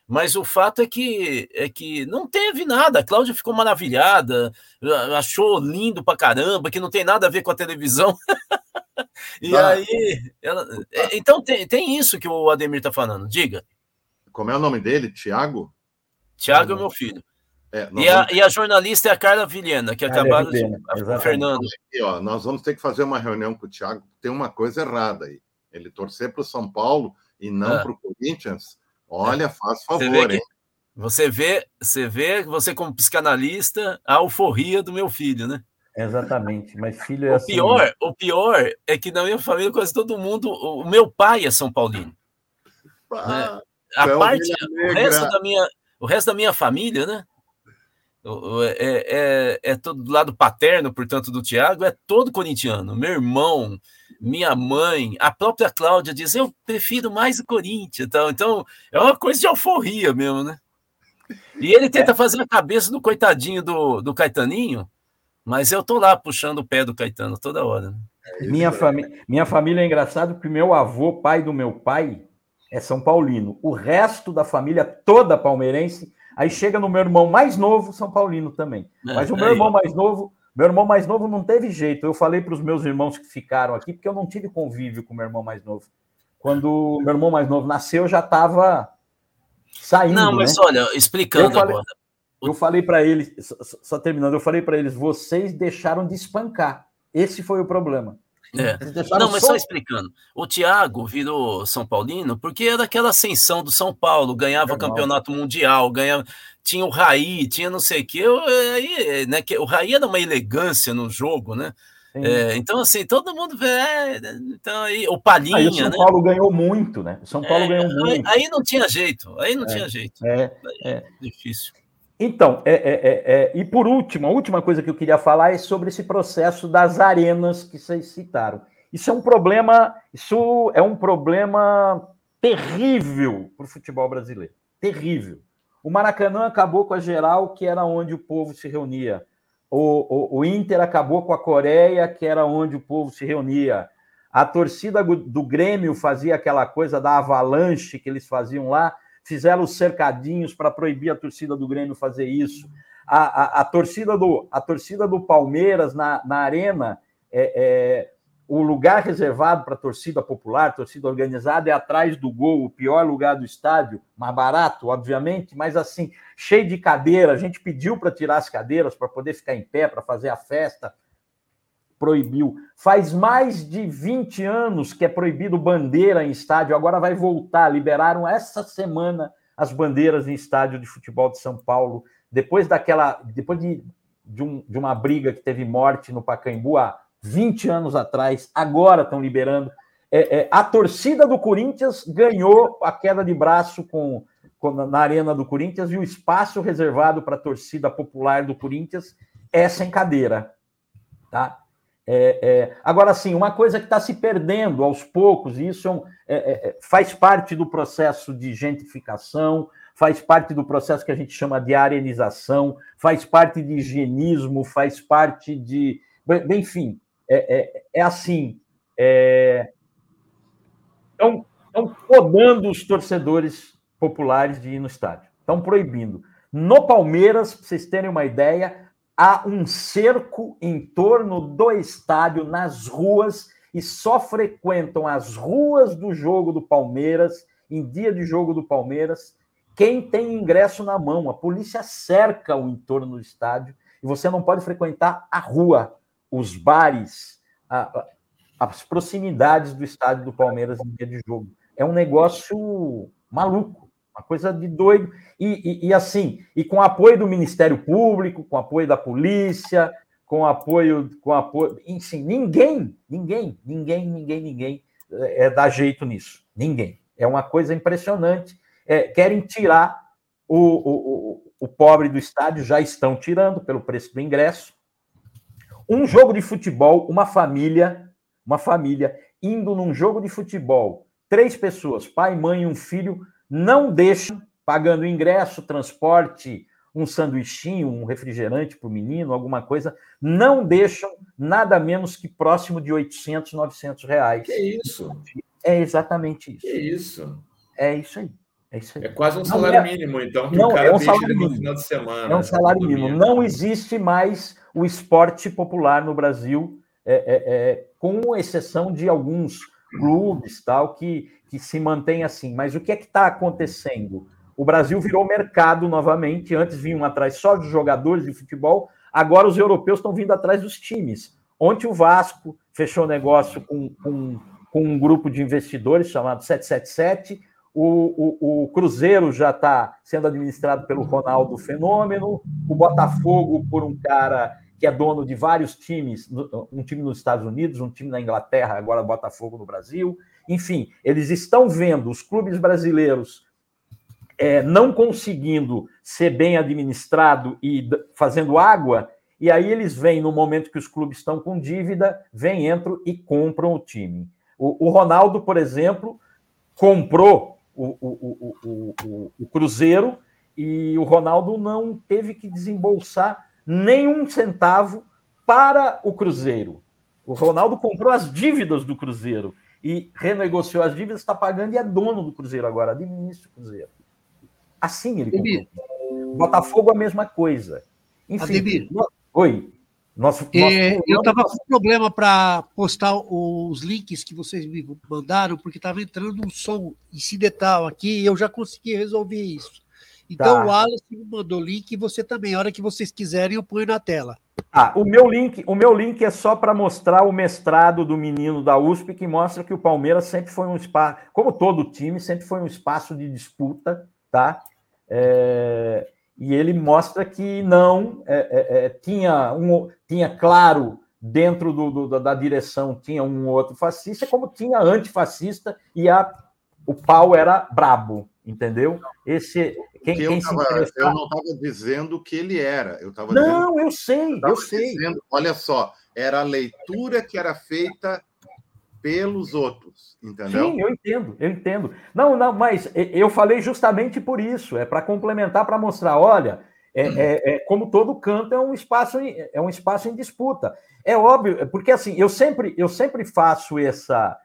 Mas o fato é que é que não teve nada. A Cláudia ficou maravilhada, achou lindo pra caramba, que não tem nada a ver com a televisão. e ah. aí. Ela, é, então tem, tem isso que o Ademir tá falando. Diga.
Como é o nome dele? Tiago?
Tiago é meu filho. É, e, a, e, a, jornalista é a Carla Vilhena, que acabaram de. O Fernando.
Aqui, ó, nós vamos ter que fazer uma reunião com o Thiago. Tem uma coisa errada aí. Ele torcer para o São Paulo e não ah. para o Corinthians. Olha, é. faz favor,
você hein? Você vê, você vê, você como psicanalista, a euforia do meu filho, né?
Exatamente, mas filho é
o
assim.
Pior, né? O pior é que na minha família quase todo mundo. O meu pai é São Paulino. Ah, né? A parte, o resto da minha, o resto da minha família, né? É, é, é todo do lado paterno, portanto, do Tiago, é todo corintiano. Meu irmão, minha mãe, a própria Cláudia diz: eu prefiro mais o Corinthians. Então, então é uma coisa de alforria mesmo, né? E ele tenta é. fazer a cabeça do coitadinho do, do Caetaninho, mas eu tô lá puxando o pé do Caetano toda hora. Né?
Minha, fami minha família é engraçado porque meu avô, pai do meu pai, é São Paulino. O resto da família toda palmeirense Aí chega no meu irmão mais novo, São Paulino também. É, Mas o meu irmão mais novo, meu irmão mais novo não teve jeito. Eu falei para os meus irmãos que ficaram aqui, porque eu não tive convívio com meu irmão mais novo. Quando meu irmão mais novo nasceu, eu já estava saindo. Não, mas
né? olha, explicando eu
falei,
agora.
Eu falei para eles, só, só terminando, eu falei para eles: vocês deixaram de espancar. Esse foi o problema.
É. Não, mas só... só explicando. O Thiago virou São Paulino porque era aquela ascensão do São Paulo, ganhava campeonato mundial, ganhava, tinha o Raí, tinha não sei o quê. Aí, né, que, o Raí era uma elegância no jogo, né? É, então, assim, todo mundo vê. É, então, aí, o Palhinha. Aí o
São
né?
Paulo ganhou muito, né? O São Paulo
é,
ganhou muito.
Aí, aí, não tinha jeito, aí não é, tinha jeito.
É, é. difícil. Então, é, é, é, é, e por último, a última coisa que eu queria falar é sobre esse processo das arenas que vocês citaram. Isso é um problema, isso é um problema terrível para o futebol brasileiro. Terrível. O Maracanã acabou com a geral, que era onde o povo se reunia. O, o, o Inter acabou com a Coreia, que era onde o povo se reunia. A torcida do Grêmio fazia aquela coisa da avalanche que eles faziam lá, fizeram os cercadinhos para proibir a torcida do Grêmio fazer isso. A, a, a, torcida, do, a torcida do Palmeiras na, na arena, é, é o lugar reservado para torcida popular, torcida organizada, é atrás do gol, o pior lugar do estádio, mais barato, obviamente, mas assim, cheio de cadeira. A gente pediu para tirar as cadeiras para poder ficar em pé, para fazer a festa proibiu. Faz mais de 20 anos que é proibido bandeira em estádio, agora vai voltar. Liberaram essa semana as bandeiras em estádio de futebol de São Paulo. Depois daquela. Depois de, de, um, de uma briga que teve morte no Pacaembu há 20 anos atrás, agora estão liberando. É, é, a torcida do Corinthians ganhou a queda de braço com, com, na arena do Corinthians e o espaço reservado para a torcida popular do Corinthians é sem cadeira. Tá? É, é, agora, sim, uma coisa que está se perdendo aos poucos, e isso é é, é, é, faz parte do processo de gentrificação, faz parte do processo que a gente chama de arenização, faz parte de higienismo, faz parte de. Enfim, é, é assim. Estão podando os torcedores populares de ir no estádio, estão proibindo. No Palmeiras, para vocês terem uma ideia, há um cerco em torno do estádio, nas ruas, e só frequentam as ruas do jogo do Palmeiras, em dia de jogo do Palmeiras, quem tem ingresso na mão. A polícia cerca o entorno do estádio e você não pode frequentar a rua, os bares, a, as proximidades do estádio do Palmeiras em dia de jogo. É um negócio maluco. Uma coisa de doido. E, e, e, assim, e com apoio do Ministério Público, com apoio da polícia, com apoio, com apoio. Enfim, ninguém, ninguém, ninguém, ninguém, ninguém é, dá jeito nisso. Ninguém. É uma coisa impressionante. É, querem tirar o, o, o, o pobre do estádio, já estão tirando pelo preço do ingresso. Um jogo de futebol, uma família, uma família indo num jogo de futebol, três pessoas, pai, mãe e um filho, não deixam, pagando ingresso, transporte, um sanduichinho, um refrigerante para o menino, alguma coisa, não deixam nada menos que próximo de 800, 900 reais.
Que isso?
É exatamente isso.
Que isso?
É isso aí. É, isso aí.
é quase um salário é, mínimo, então, que
não,
o cara
é um salário mínimo.
no final de semana.
É um salário mínimo. Não existe mais o esporte popular no Brasil, é, é, é, com exceção de alguns clubes tal que, que se mantém assim. Mas o que é que está acontecendo? O Brasil virou mercado novamente. Antes vinham atrás só de jogadores de futebol, agora os europeus estão vindo atrás dos times. Ontem o Vasco fechou negócio com, com, com um grupo de investidores chamado 777 o, o, o Cruzeiro já está sendo administrado pelo Ronaldo Fenômeno, o Botafogo por um cara que é dono de vários times, um time nos Estados Unidos, um time na Inglaterra, agora Botafogo no Brasil. Enfim, eles estão vendo os clubes brasileiros é, não conseguindo ser bem administrado e fazendo água, e aí eles vêm no momento que os clubes estão com dívida, vêm, entram e compram o time. O, o Ronaldo, por exemplo, comprou o, o, o, o, Cruzeiro e o Ronaldo não teve que desembolsar nenhum centavo para o Cruzeiro. O Ronaldo comprou as dívidas do Cruzeiro e renegociou as dívidas, está pagando e é dono do Cruzeiro agora, administra o Cruzeiro. Assim ele comprou. Botafogo a mesma coisa. Enfim. Oi.
Nosso, é, nosso... eu estava com problema para postar os links que vocês me mandaram, porque estava entrando um som incidental aqui e eu já consegui resolver isso. Então tá. o Wallace me mandou o link e você também. A hora que vocês quiserem, eu ponho na tela.
Ah, o meu link, o meu link é só para mostrar o mestrado do menino da USP, que mostra que o Palmeiras sempre foi um espaço, como todo time, sempre foi um espaço de disputa, tá? É, e ele mostra que não é, é, é, tinha um tinha claro dentro do, do, da direção tinha um outro fascista como tinha antifascista e a, o pau era brabo entendeu esse quem, quem
tava, eu não estava dizendo que ele era eu estava
não dizendo, eu sei eu, eu sei dizendo,
olha só era a leitura que era feita pelos outros, entendeu?
Sim, eu entendo, eu entendo. Não, não, mas eu falei justamente por isso, é para complementar, para mostrar, olha, é, é, é, como todo canto é um espaço é um espaço em disputa. É óbvio, porque assim eu sempre eu sempre faço essa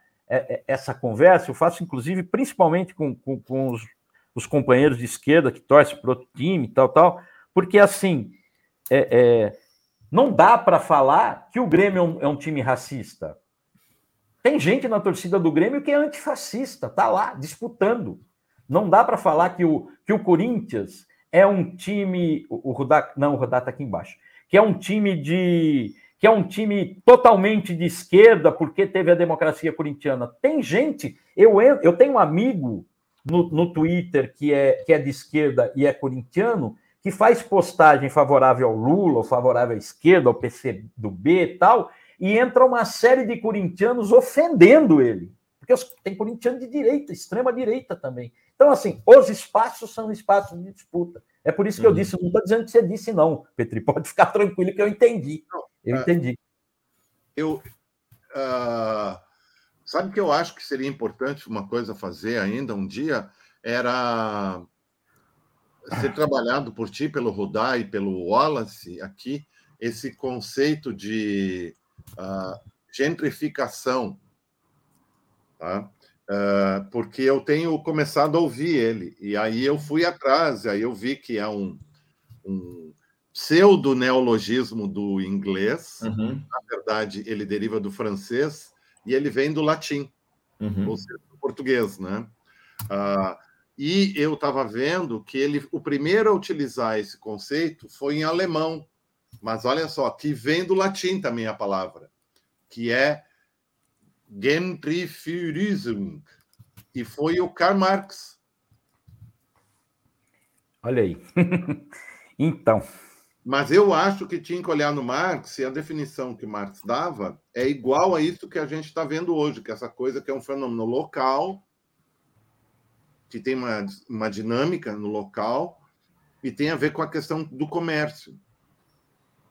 essa conversa, eu faço inclusive principalmente com, com, com os, os, companheiros de esquerda que torcem para o time, tal, tal, porque assim é, não dá para falar que o Grêmio é um, é um time racista. Tem gente na torcida do Grêmio que é antifascista, tá lá disputando. Não dá para falar que o, que o Corinthians é um time. O Rudá, não, o Rudá está aqui embaixo. Que é um time de. Que é um time totalmente de esquerda, porque teve a democracia corintiana. Tem gente. Eu, eu tenho um amigo no, no Twitter que é, que é de esquerda e é corintiano, que faz postagem favorável ao Lula, ou favorável à esquerda, ao PC do B e tal, e entra uma série de corintianos ofendendo ele. Porque tem corintiano de direita, extrema direita também. Então, assim, os espaços são espaços de disputa. É por isso que eu uhum. disse, não estou dizendo que você disse, não, Petri. Pode ficar tranquilo que eu entendi. Eu é, entendi.
Eu. Uh, sabe que eu acho que seria importante uma coisa a fazer ainda um dia? Era ser trabalhado por ti, pelo Rudá e pelo Wallace aqui, esse conceito de uh, gentrificação, tá? Uh, porque eu tenho começado a ouvir ele, e aí eu fui atrás, aí eu vi que é um, um pseudo-neologismo do inglês, uhum. na verdade ele deriva do francês, e ele vem do latim, uhum. ou seja, do português, né? Uh, e eu estava vendo que ele, o primeiro a utilizar esse conceito foi em alemão, mas olha só, que vem do latim também a palavra, que é Gentrifiierung. E foi o Karl Marx.
Olha aí. então.
Mas eu acho que tinha que olhar no Marx e a definição que Marx dava é igual a isso que a gente está vendo hoje, que é essa coisa que é um fenômeno local, que tem uma, uma dinâmica no local e tem a ver com a questão do comércio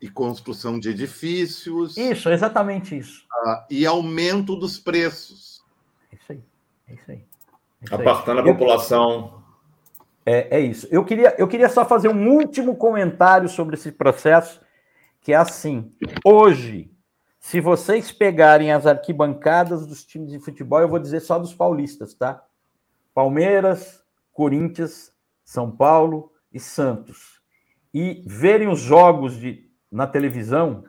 e construção de edifícios.
Isso, exatamente isso.
Uh, e aumento dos preços.
É isso aí. É isso aí.
É isso Apartando aí. a população.
É, é isso. Eu queria, eu queria só fazer um último comentário sobre esse processo, que é assim. Hoje, se vocês pegarem as arquibancadas dos times de futebol, eu vou dizer só dos paulistas, tá? Palmeiras, Corinthians, São Paulo e Santos. E verem os jogos de na televisão,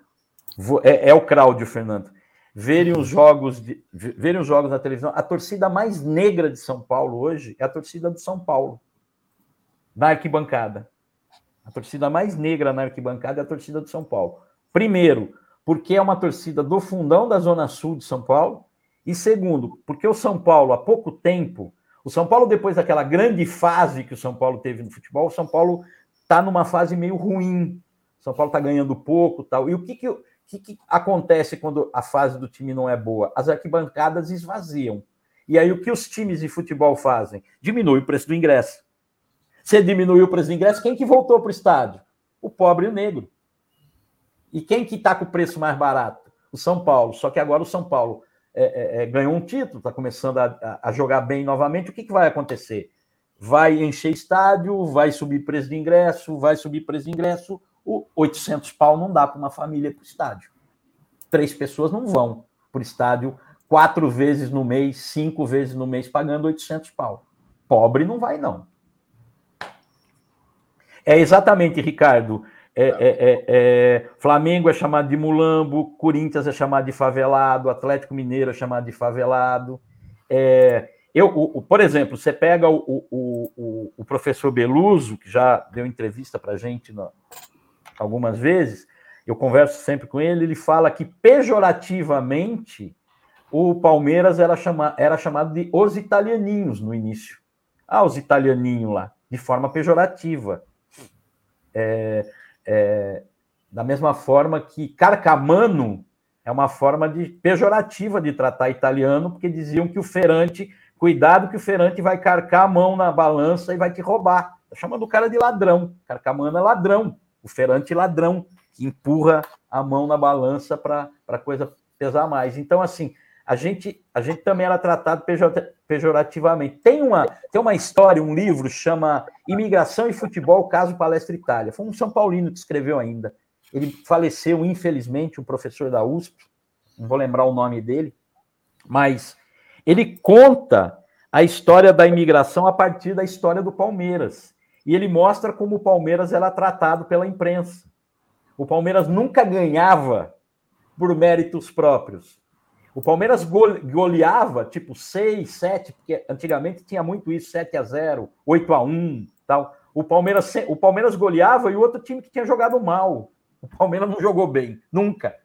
é, é o Cláudio, Fernando, verem os jogos de, verem os jogos na televisão, a torcida mais negra de São Paulo hoje é a torcida do São Paulo, na arquibancada. A torcida mais negra na arquibancada é a torcida do São Paulo. Primeiro, porque é uma torcida do fundão da Zona Sul de São Paulo. E segundo, porque o São Paulo, há pouco tempo, o São Paulo, depois daquela grande fase que o São Paulo teve no futebol, o São Paulo está numa fase meio ruim são Paulo está ganhando pouco tal. E o que, que, que, que acontece quando a fase do time não é boa? As arquibancadas esvaziam. E aí o que os times de futebol fazem? Diminui o preço do ingresso. Se diminui o preço do ingresso, quem que voltou para o estádio? O pobre e o negro. E quem que está com o preço mais barato? O São Paulo. Só que agora o São Paulo é, é, é ganhou um título, está começando a, a, jogar bem novamente. O que, que vai acontecer? Vai encher estádio, vai subir preço de ingresso, vai subir preço de ingresso, o 800 pau não dá para uma família para o estádio. Três pessoas não vão para o estádio quatro vezes no mês, cinco vezes no mês, pagando 800 pau. Pobre não vai, não. É exatamente, Ricardo. É, é, é, é, Flamengo é chamado de mulambo, Corinthians é chamado de favelado, Atlético Mineiro é chamado de favelado. É, eu, o, o, por exemplo, você pega o, o, o, professor Beluso, que já deu entrevista para a gente no, algumas vezes, eu converso sempre com ele, ele fala que pejorativamente o Palmeiras era, chama, era chamado de os italianinhos no início. Ah, os italianinhos lá, de forma pejorativa. É, é, da mesma forma que carcamano é uma forma de pejorativa de tratar italiano, porque diziam que o ferante, cuidado que o ferante vai carcar a mão na balança e vai te roubar. Tá chamando o cara de ladrão. Carcamano é ladrão o ferante ladrão, que empurra a mão na balança para a coisa pesar mais. Então, assim, a gente, a gente também era tratado pejorativamente. Tem uma, tem uma história, um livro, chama Imigração e Futebol, Caso Palestra Itália. Foi um São Paulino que escreveu ainda. Ele faleceu, infelizmente, um professor da USP, não vou lembrar o nome dele, mas ele conta a história da imigração a partir da história do Palmeiras. E ele mostra como o Palmeiras era tratado pela imprensa. O Palmeiras nunca ganhava por méritos próprios. O Palmeiras goleava tipo 6, 7, porque antigamente tinha muito isso, 7 a 0, 8 a 1, tal. O Palmeiras, o Palmeiras goleava e o outro time que tinha jogado mal. O Palmeiras não jogou bem, nunca.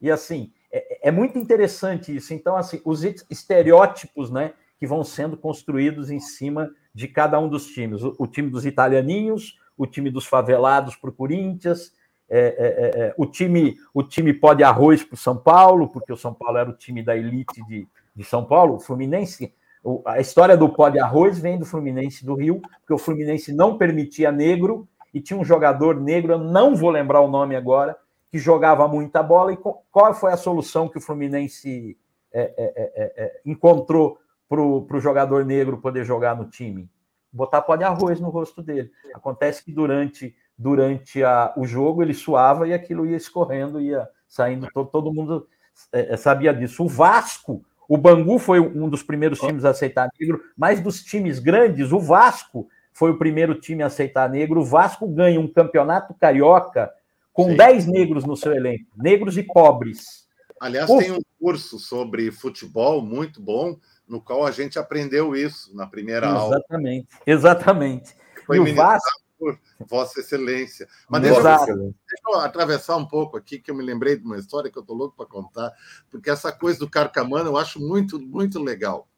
E assim, é, é muito interessante isso. Então, assim, os estereótipos, né, que vão sendo construídos em cima de cada um dos times. O, o time dos italianinhos, o time dos favelados para o Corinthians, é, é, é, é, o time o time pode arroz para o São Paulo, porque o São Paulo era o time da elite de, de São Paulo. O Fluminense, o, a história do pó de arroz vem do Fluminense do Rio, porque o Fluminense não permitia negro e tinha um jogador negro, eu não vou lembrar o nome agora, que jogava muita bola. E qual foi a solução que o Fluminense é, encontrou para o jogador negro poder jogar no time? Botar pó de arroz no rosto dele. Acontece que durante, durante a, o jogo ele suava e aquilo ia escorrendo, ia saindo, todo, todo mundo é, é, sabia disso. O Vasco, o Bangu foi um dos primeiros times a aceitar negro, mas dos times grandes, o Vasco foi o primeiro time a aceitar negro. O Vasco ganha um campeonato carioca com Sim. 10 negros no seu elenco, negros e pobres.
Aliás, tem um curso sobre futebol muito bom no qual a gente aprendeu isso na primeira
exatamente,
aula.
Exatamente, exatamente.
Foi e o Vasco por Vossa Excelência. Mas deixa eu, deixa eu, atravessar um pouco aqui, que eu me lembrei de uma história que eu estou louco para contar, porque essa coisa do Carcamano eu acho muito, muito legal.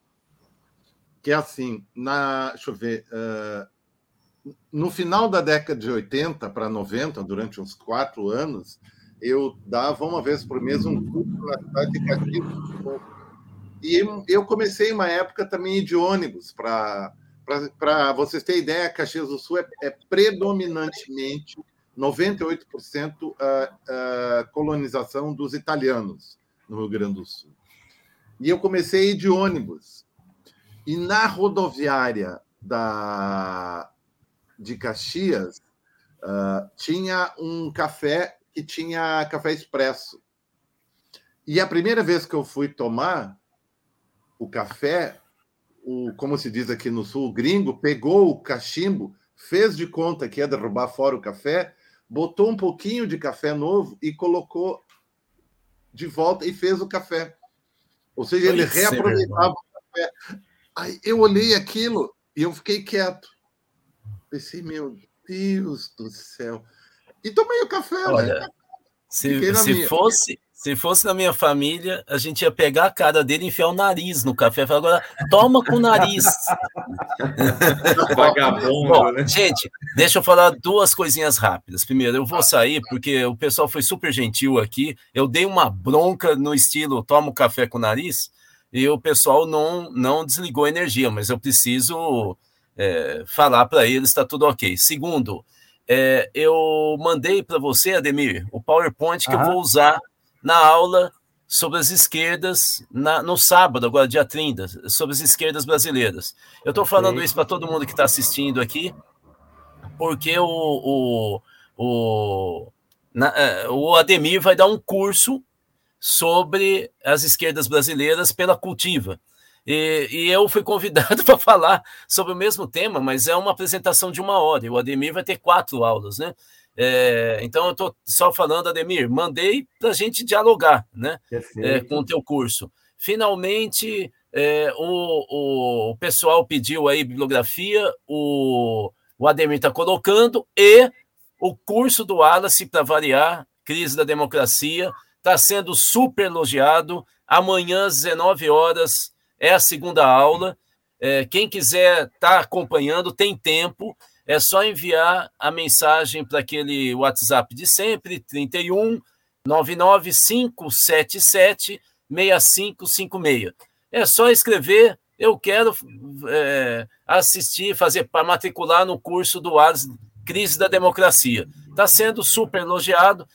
Que é assim, na, deixa eu ver, uh, no final da década de 80 para 90, durante uns quatro anos, eu dava uma vez por mês um curso na cidade de Caxias E eu comecei uma época também de ônibus para para vocês terem ideia, Caxias do Sul é, é predominantemente 98% a, a colonização dos italianos no Rio Grande do Sul. E eu comecei de ônibus. E na rodoviária da, de Caxias, uh, tinha um café que tinha café expresso. E a primeira vez que eu fui tomar o café, o, como se diz aqui no sul, o gringo pegou o cachimbo, fez de conta que ia derrubar fora o café botou um pouquinho de café novo e colocou de volta e fez o café. Ou seja, ele reaproveitava o café. Aí eu olhei aquilo e eu fiquei quieto. Pensei, meu Deus do céu. E tomei o café. Né?
Olha, né? se, se fosse se fosse na minha família, a gente ia pegar a cara dele e enfiar o nariz no café. Falar, agora, toma com o nariz. Vagabundo, Bom, né? Gente, deixa eu falar duas coisinhas rápidas. Primeiro, eu vou sair porque o pessoal foi super gentil aqui. Eu dei uma bronca no estilo toma o café com o nariz e o pessoal não, não desligou a energia, mas eu preciso é, falar para eles, está tudo ok. Segundo, é, eu mandei para você, Ademir, o PowerPoint que eu vou usar na aula sobre as esquerdas na, no sábado, agora dia 30, sobre as esquerdas brasileiras. Eu estou falando isso para todo mundo que está assistindo aqui, porque o, o, o, na, é, o Ademir vai dar um curso sobre as esquerdas brasileiras pela Cultiva. E, e eu fui convidado para falar sobre o mesmo tema, mas é uma apresentação de uma hora. E o Ademir vai ter quatro aulas, né? É, então, eu estou só falando, Ademir, mandei para a gente dialogar né, é, com o teu curso. Finalmente, é, o, o pessoal pediu aí bibliografia, o, o Ademir está colocando, e o curso do Wallace, para variar, Crise da Democracia, está sendo super elogiado. Amanhã, às 19 horas, é a segunda aula. É, quem quiser estar tá acompanhando, tem tempo é só enviar a mensagem para aquele WhatsApp de sempre, 31 99577 6556. É só escrever, eu quero é, assistir, fazer para matricular no curso do Ars Crise da Democracia. Está sendo super elogiado,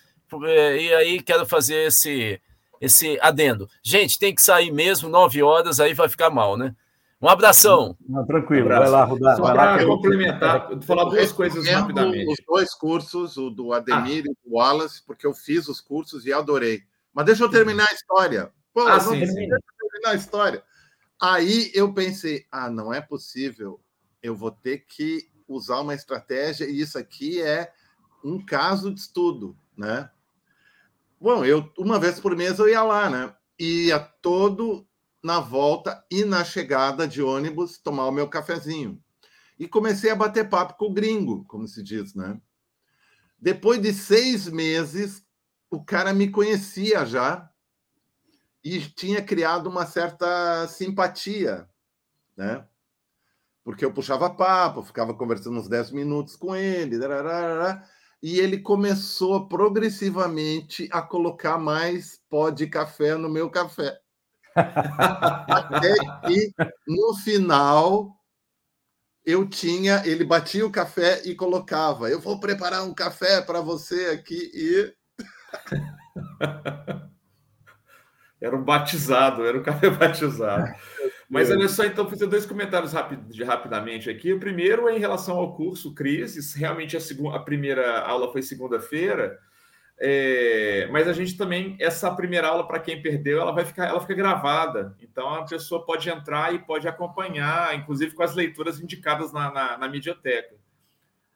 é, e aí quero fazer esse, esse adendo. Gente, tem que sair mesmo, nove horas, aí vai ficar mal, né? Um abração.
Não, tranquilo, um abraço. vai lá, Rudar.
Só para complementar, vou falar duas coisas rapidamente.
Os dois cursos, o do Ademir ah. e do Wallace, porque eu fiz os cursos e adorei. Mas deixa eu terminar a história. Pô, ah, sim, sim. Deixa eu terminar a história. Aí eu pensei, ah, não é possível, eu vou ter que usar uma estratégia, e isso aqui é um caso de estudo, né? Bom, eu uma vez por mês eu ia lá, né? Ia todo na volta e na chegada de ônibus tomar o meu cafezinho. E comecei a bater papo com o gringo, como se diz, né? Depois de seis meses, o cara me conhecia já e tinha criado uma certa simpatia, né? Porque eu puxava papo, ficava conversando uns dez minutos com ele, e ele começou progressivamente a colocar mais pó de café no meu café. Até que no final eu tinha, ele batia o café e colocava. Eu vou preparar um café para você aqui e
era um batizado, era um café batizado. Mas olha só, então, fazer dois comentários rapid, rapidamente aqui. O primeiro é em relação ao curso Crises. Realmente a, segunda, a primeira aula foi segunda-feira. É, mas a gente também, essa primeira aula, para quem perdeu, ela vai ficar, ela fica gravada. Então a pessoa pode entrar e pode acompanhar, inclusive com as leituras indicadas na, na, na biblioteca.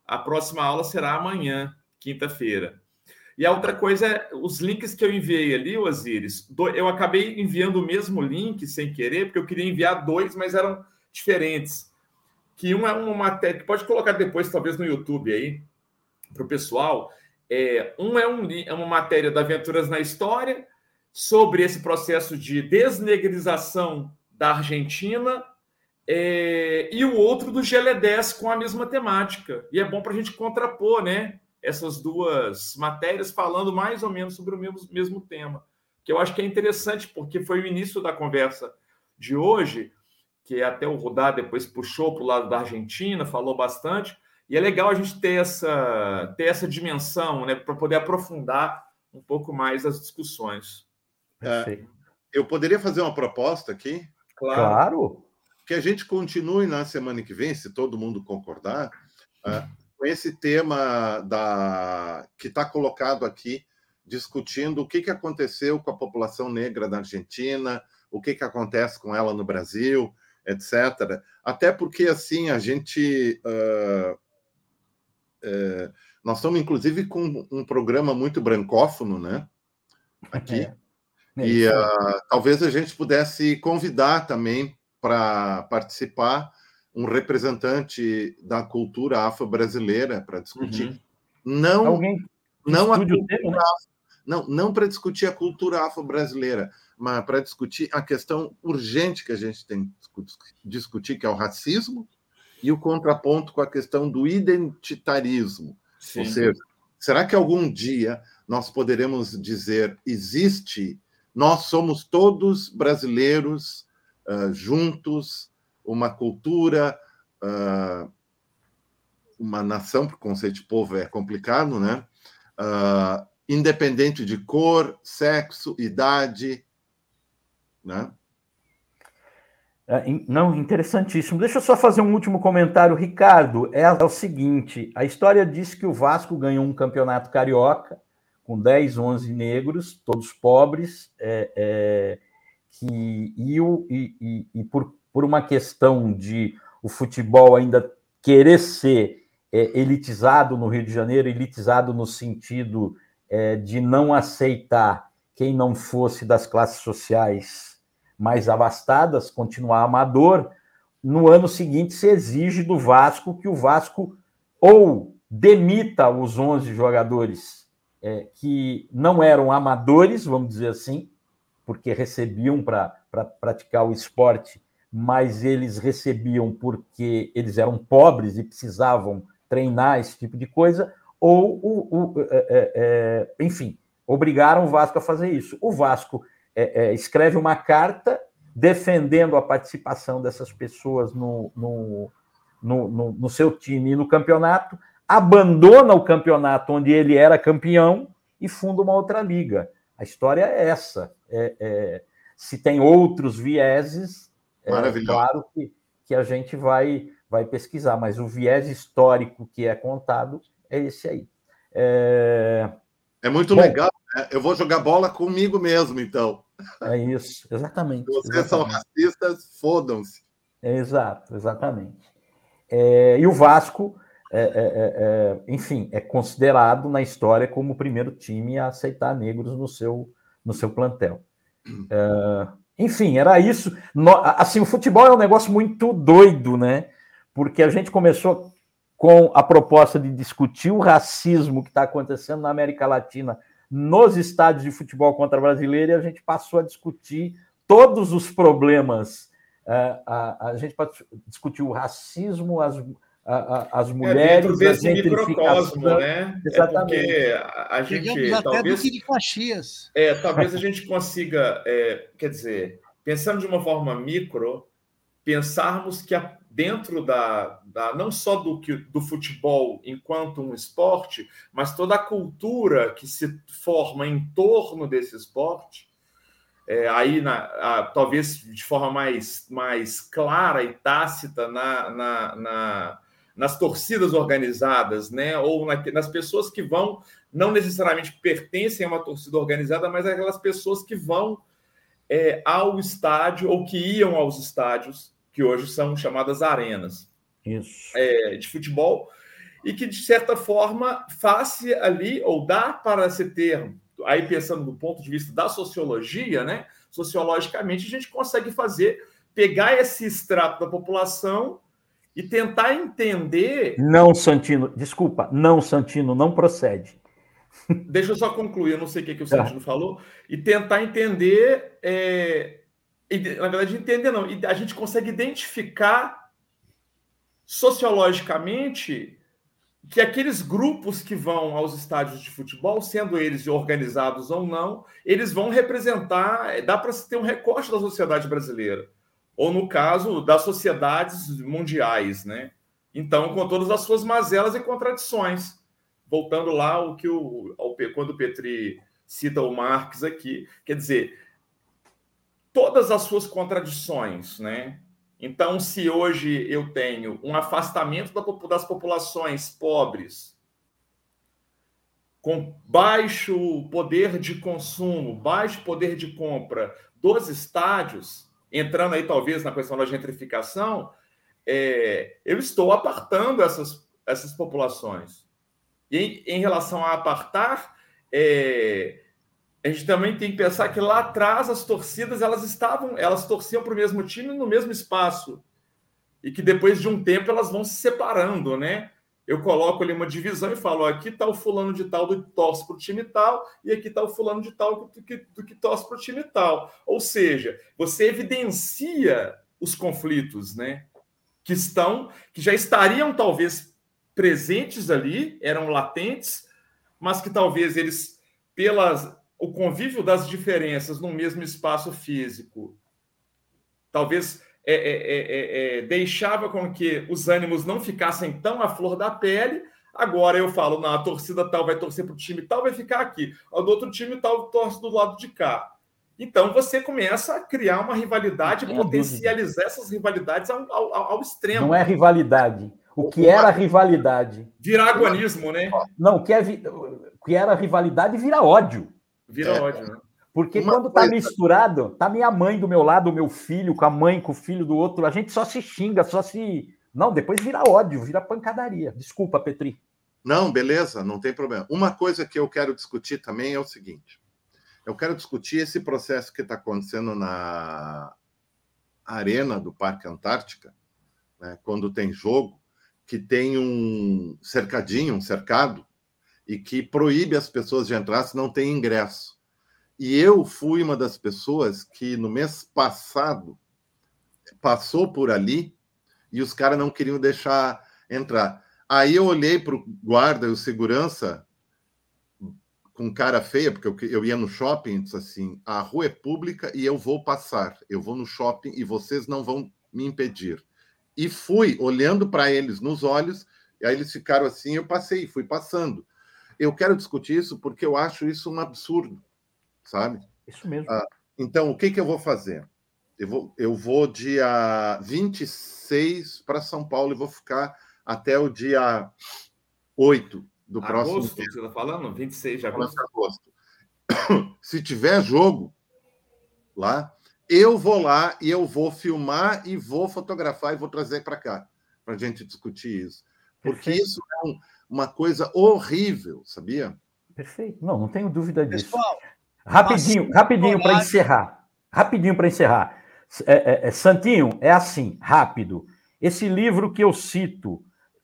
A próxima aula será amanhã, quinta-feira. E a outra coisa é os links que eu enviei ali, Osiris. Eu acabei enviando o mesmo link sem querer, porque eu queria enviar dois, mas eram diferentes. Que um é uma matéria que pode colocar depois, talvez no YouTube aí, para o pessoal é, um é, um é uma matéria da Aventuras na História sobre esse processo de desnegrização da Argentina é, e o outro do GL10 com a mesma temática. E é bom para a gente contrapor né, essas duas matérias falando mais ou menos sobre o mesmo, mesmo tema. Que eu acho que é interessante, porque foi o início da conversa de hoje, que até o Rudá depois puxou para o lado da Argentina, falou bastante, e é legal a gente ter essa, ter essa dimensão né, para poder aprofundar um pouco mais as discussões.
É, eu poderia fazer uma proposta aqui?
Claro. claro.
Que a gente continue na semana que vem, se todo mundo concordar, uh, com esse tema da que está colocado aqui, discutindo o que, que aconteceu com a população negra da Argentina, o que, que acontece com ela no Brasil, etc. Até porque, assim, a gente. Uh, é, nós estamos, inclusive, com um programa muito brancófono, né? Aqui. É. É e uh, talvez a gente pudesse convidar também para participar um representante da cultura afro-brasileira para discutir. Uhum. Não,
Alguém
não a cultura, né? não, não para discutir a cultura afro-brasileira, mas para discutir a questão urgente que a gente tem que discutir, que é o racismo, e o contraponto com a questão do identitarismo. Sim. Ou seja, será que algum dia nós poderemos dizer existe, nós somos todos brasileiros uh, juntos, uma cultura, uh, uma nação, porque o conceito de povo é complicado, né? Uh, independente de cor, sexo, idade, né?
É, não, interessantíssimo. Deixa eu só fazer um último comentário, Ricardo. É, é, o seguinte: a história diz que o Vasco ganhou um campeonato carioca com 10, 11 negros, todos pobres, é, é, que, e, e, e, por, por uma questão de o futebol ainda querer ser é, elitizado no Rio de Janeiro, elitizado no sentido é, de não aceitar quem não fosse das classes sociais mais abastadas, continuar amador, no ano seguinte se exige do Vasco que o Vasco ou demita os 11 jogadores é, que não eram amadores, vamos dizer assim, porque recebiam para pra praticar o esporte, mas eles recebiam porque eles eram pobres e precisavam treinar esse tipo de coisa, ou, o, o é, é, é enfim, obrigaram o Vasco a fazer isso. O Vasco é, é, escreve uma carta defendendo a participação dessas pessoas no, no, no, no, seu time e no campeonato, abandona o campeonato onde ele era campeão e funda uma outra liga. A história é essa. É, é, se tem outros vieses, é claro que, que a gente vai, vai pesquisar, mas o viés histórico que é contado é esse aí. É,
é muito Bom, legal é, eu vou jogar bola comigo mesmo, então.
É isso, exatamente.
Se vocês exatamente. são racistas, fodam-se.
É, exato, exatamente. É, e o Vasco, é, é, é, enfim, é considerado na história como o primeiro time a aceitar negros no seu, no seu plantel. enfim, era isso. assim, o futebol é um negócio muito doido, né? Porque a gente começou com a proposta de discutir o racismo que está acontecendo na América Latina nos estádios de futebol contra brasileiro e a gente passou a discutir todos os problemas. Uh, a, a, gente discutiu o racismo, as, a, as é, mulheres,
é, a gentrificação. Né? Exatamente. É porque a gente talvez
de Caxias.
É, talvez a gente consiga, é, quer dizer, pensando de uma forma micro, pensarmos que a dentro da, da não só do, que, do futebol enquanto um esporte, mas toda a cultura que se forma em torno desse esporte, é, aí na, a, talvez de forma mais, mais clara e tácita na, na, na nas torcidas organizadas, né? ou na, nas pessoas que vão, não necessariamente pertencem a uma torcida organizada, mas aquelas pessoas que vão é, ao estádio ou que iam aos estádios que hoje são chamadas arenas é, de futebol, e que, de certa forma, faz ali, ou dá para se ter, aí pensando do ponto de vista da sociologia, né? sociologicamente, a gente consegue fazer, pegar esse extrato da população e tentar entender.
Não, Santino, desculpa, não, Santino, não procede.
Deixa eu só concluir, eu não sei o que, que o Santino é. falou, e tentar entender é, na verdade, entender não, a gente consegue identificar sociologicamente que aqueles grupos que vão aos estádios de futebol, sendo eles organizados ou não, eles vão representar, dá para se ter um recorte da sociedade brasileira, ou no caso das sociedades mundiais, né? Então, com todas as suas mazelas e contradições. Voltando lá ao que o quando o Petri cita o Marx aqui, quer dizer, todas as suas contradições, né? Então, se hoje eu tenho um afastamento das populações pobres, com baixo poder de consumo, baixo poder de compra dos estádios, entrando aí talvez na questão da gentrificação, é, eu estou apartando essas, essas populações. E em, em relação a apartar, é, a gente também tem que pensar que lá atrás as torcidas elas estavam, elas torciam para o mesmo time no mesmo espaço e que depois de um tempo elas vão se separando, né? Eu coloco ali uma divisão e falo: ó, aqui está o fulano de tal do que torce para o time tal, e aqui está o fulano de tal do que, do que torce para o time tal. Ou seja, você evidencia os conflitos, né? Que estão, que já estariam talvez presentes ali, eram latentes, mas que talvez eles, pelas o convívio das diferenças no mesmo espaço físico talvez é, é, é, é, é, deixava com que os ânimos não ficassem tão à flor da pele. Agora eu falo, não, a torcida tal vai torcer para o time tal, vai ficar aqui. O do outro time tal torce do lado de cá. Então você começa a criar uma rivalidade, potencializar essas rivalidades ao, ao, ao, extremo.
Não é rivalidade. O que era rivalidade?
Vira agonismo, né?
Não, o que, é, o que era rivalidade vira ódio.
Vira é. ódio, né?
Porque Uma quando tá coisa... misturado, tá minha mãe do meu lado, o meu filho com a mãe, com o filho do outro, a gente só se xinga, só se. Não, depois vira ódio, vira pancadaria. Desculpa, Petri.
Não, beleza, não tem problema. Uma coisa que eu quero discutir também é o seguinte: eu quero discutir esse processo que está acontecendo na arena do Parque Antártica, né, quando tem jogo, que tem um cercadinho, um cercado, e que proíbe as pessoas de entrar se não tem ingresso. E eu fui uma das pessoas que no mês passado passou por ali e os caras não queriam deixar entrar. Aí eu olhei para o guarda e o segurança com cara feia, porque eu, ia no shopping e disse assim: a rua é pública e eu vou passar. Eu vou no shopping e vocês não vão me impedir. E fui olhando para eles nos olhos, e aí eles ficaram assim, eu passei, fui passando. Eu quero discutir isso porque eu acho isso um absurdo, sabe?
Isso mesmo.
Ah, então, o que, que eu vou fazer? Eu vou, eu vou dia 26 para São Paulo e vou ficar até o dia 8 do agosto, próximo.
Agosto, você está falando? 26 de agosto.
agosto. Se tiver jogo lá, eu vou lá e eu vou filmar e vou fotografar e vou trazer para cá, para a gente discutir isso. Porque Perfeito. isso é um uma coisa horrível, sabia?
Perfeito. Não, não tenho dúvida disso. Pessoal, rapidinho, rapidinho para encerrar. Rapidinho para encerrar. É, é, é, Santinho, é assim, rápido. Esse livro que eu cito,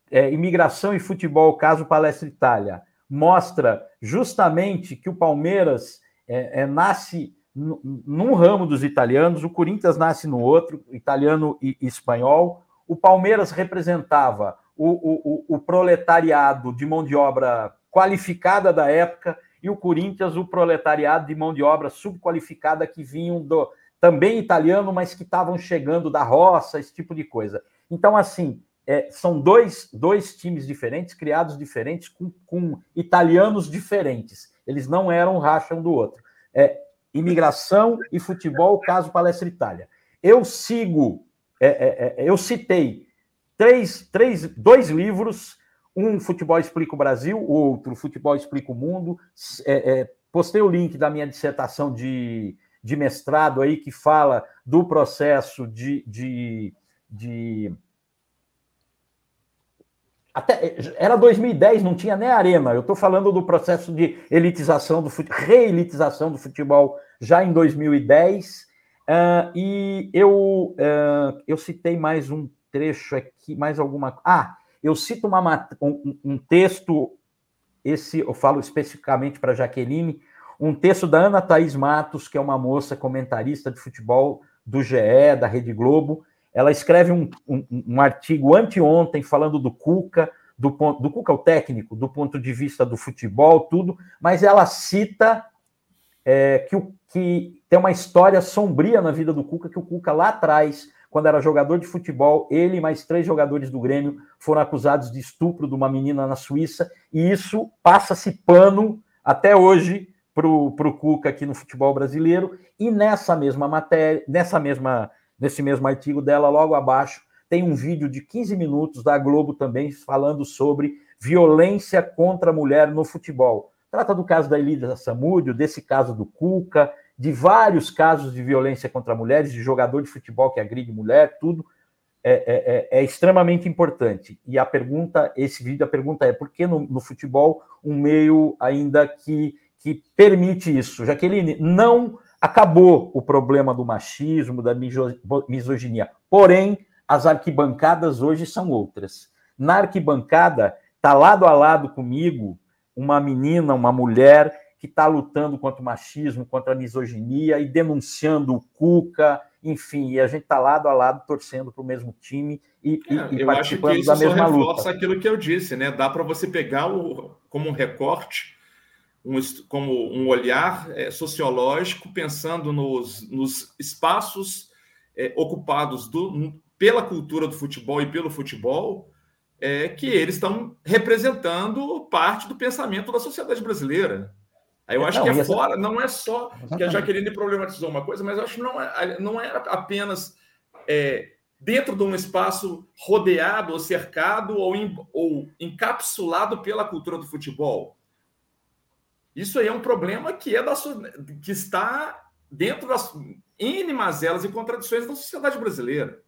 é, Imigração e Futebol, caso Palestra Itália, mostra justamente que o Palmeiras é, é nasce num ramo dos italianos, o Corinthians nasce no outro, italiano e espanhol. O Palmeiras representava o, o, o proletariado de mão de obra qualificada da época e o Corinthians o proletariado de mão de obra subqualificada que vinham do também italiano, mas que estavam chegando da roça, esse tipo de coisa. Então, assim, é, são dois, dois times diferentes, criados diferentes, com, com, italianos diferentes. Eles não eram racha um do outro. É, imigração e futebol, caso Palestra Itália. Eu sigo, é, é, é eu citei três, três, dois livros, um Futebol Explica o Brasil, outro Futebol Explica o Mundo. É, é, postei o link da minha dissertação de, de mestrado aí, que fala do processo de, de, de até era 2010, não tinha nem arena. Eu estou falando do processo de elitização do reelitização do futebol já em 2010. Uh, e eu, uh, eu citei mais um trecho aqui, mais alguma. Ah, eu cito uma, um, um texto, esse eu falo especificamente para Jaqueline, um texto da Ana Thaís Matos, que é uma moça comentarista de futebol do GE, da Rede Globo. Ela escreve um, um, um artigo anteontem falando do Cuca, do, ponto, do Cuca, o técnico, do ponto de vista do futebol, tudo, mas ela cita é, que, o, que tem uma história sombria na vida do Cuca, que o Cuca lá atrás, quando era jogador de futebol, ele e mais três jogadores do Grêmio foram acusados de estupro de uma menina na Suíça, e isso passa-se pano até hoje para o Cuca aqui no futebol brasileiro, e nessa mesma matéria, nessa mesma, nesse mesmo artigo dela, logo abaixo, tem um vídeo de 15 minutos da Globo também falando sobre violência contra a mulher no futebol. Trata do caso da Elida Samúdio, desse caso do Cuca, de vários casos de violência contra mulheres, de jogador de futebol que agride mulher, tudo é, é, é, é extremamente importante. E a pergunta, esse vídeo, a pergunta é por que no, no futebol um meio ainda que, que permite isso? Jaqueline, não acabou o problema do machismo, da misoginia, porém as arquibancadas hoje são outras. Na arquibancada, está lado a lado comigo uma menina, uma mulher que está lutando contra o machismo, contra a misoginia e denunciando o Cuca, enfim, e a gente está lado a lado torcendo para o mesmo time e, é,
e eu acho que isso da mesma só reforça luta. aquilo que eu disse, né? Dá para você pegar o, como um recorte, um, como um olhar é, sociológico, pensando nos, nos espaços é, ocupados do, pela cultura do futebol e pelo futebol, é que eles estão representando parte do pensamento da sociedade brasileira. Aí eu acho não, que é fora, não é só que a Jaqueline problematizou uma coisa, mas eu acho que não, é, não era apenas é, dentro de um espaço rodeado ou cercado ou, in, ou encapsulado pela cultura do futebol. Isso aí é um problema que é da que está dentro das N mazelas e contradições da sociedade brasileira.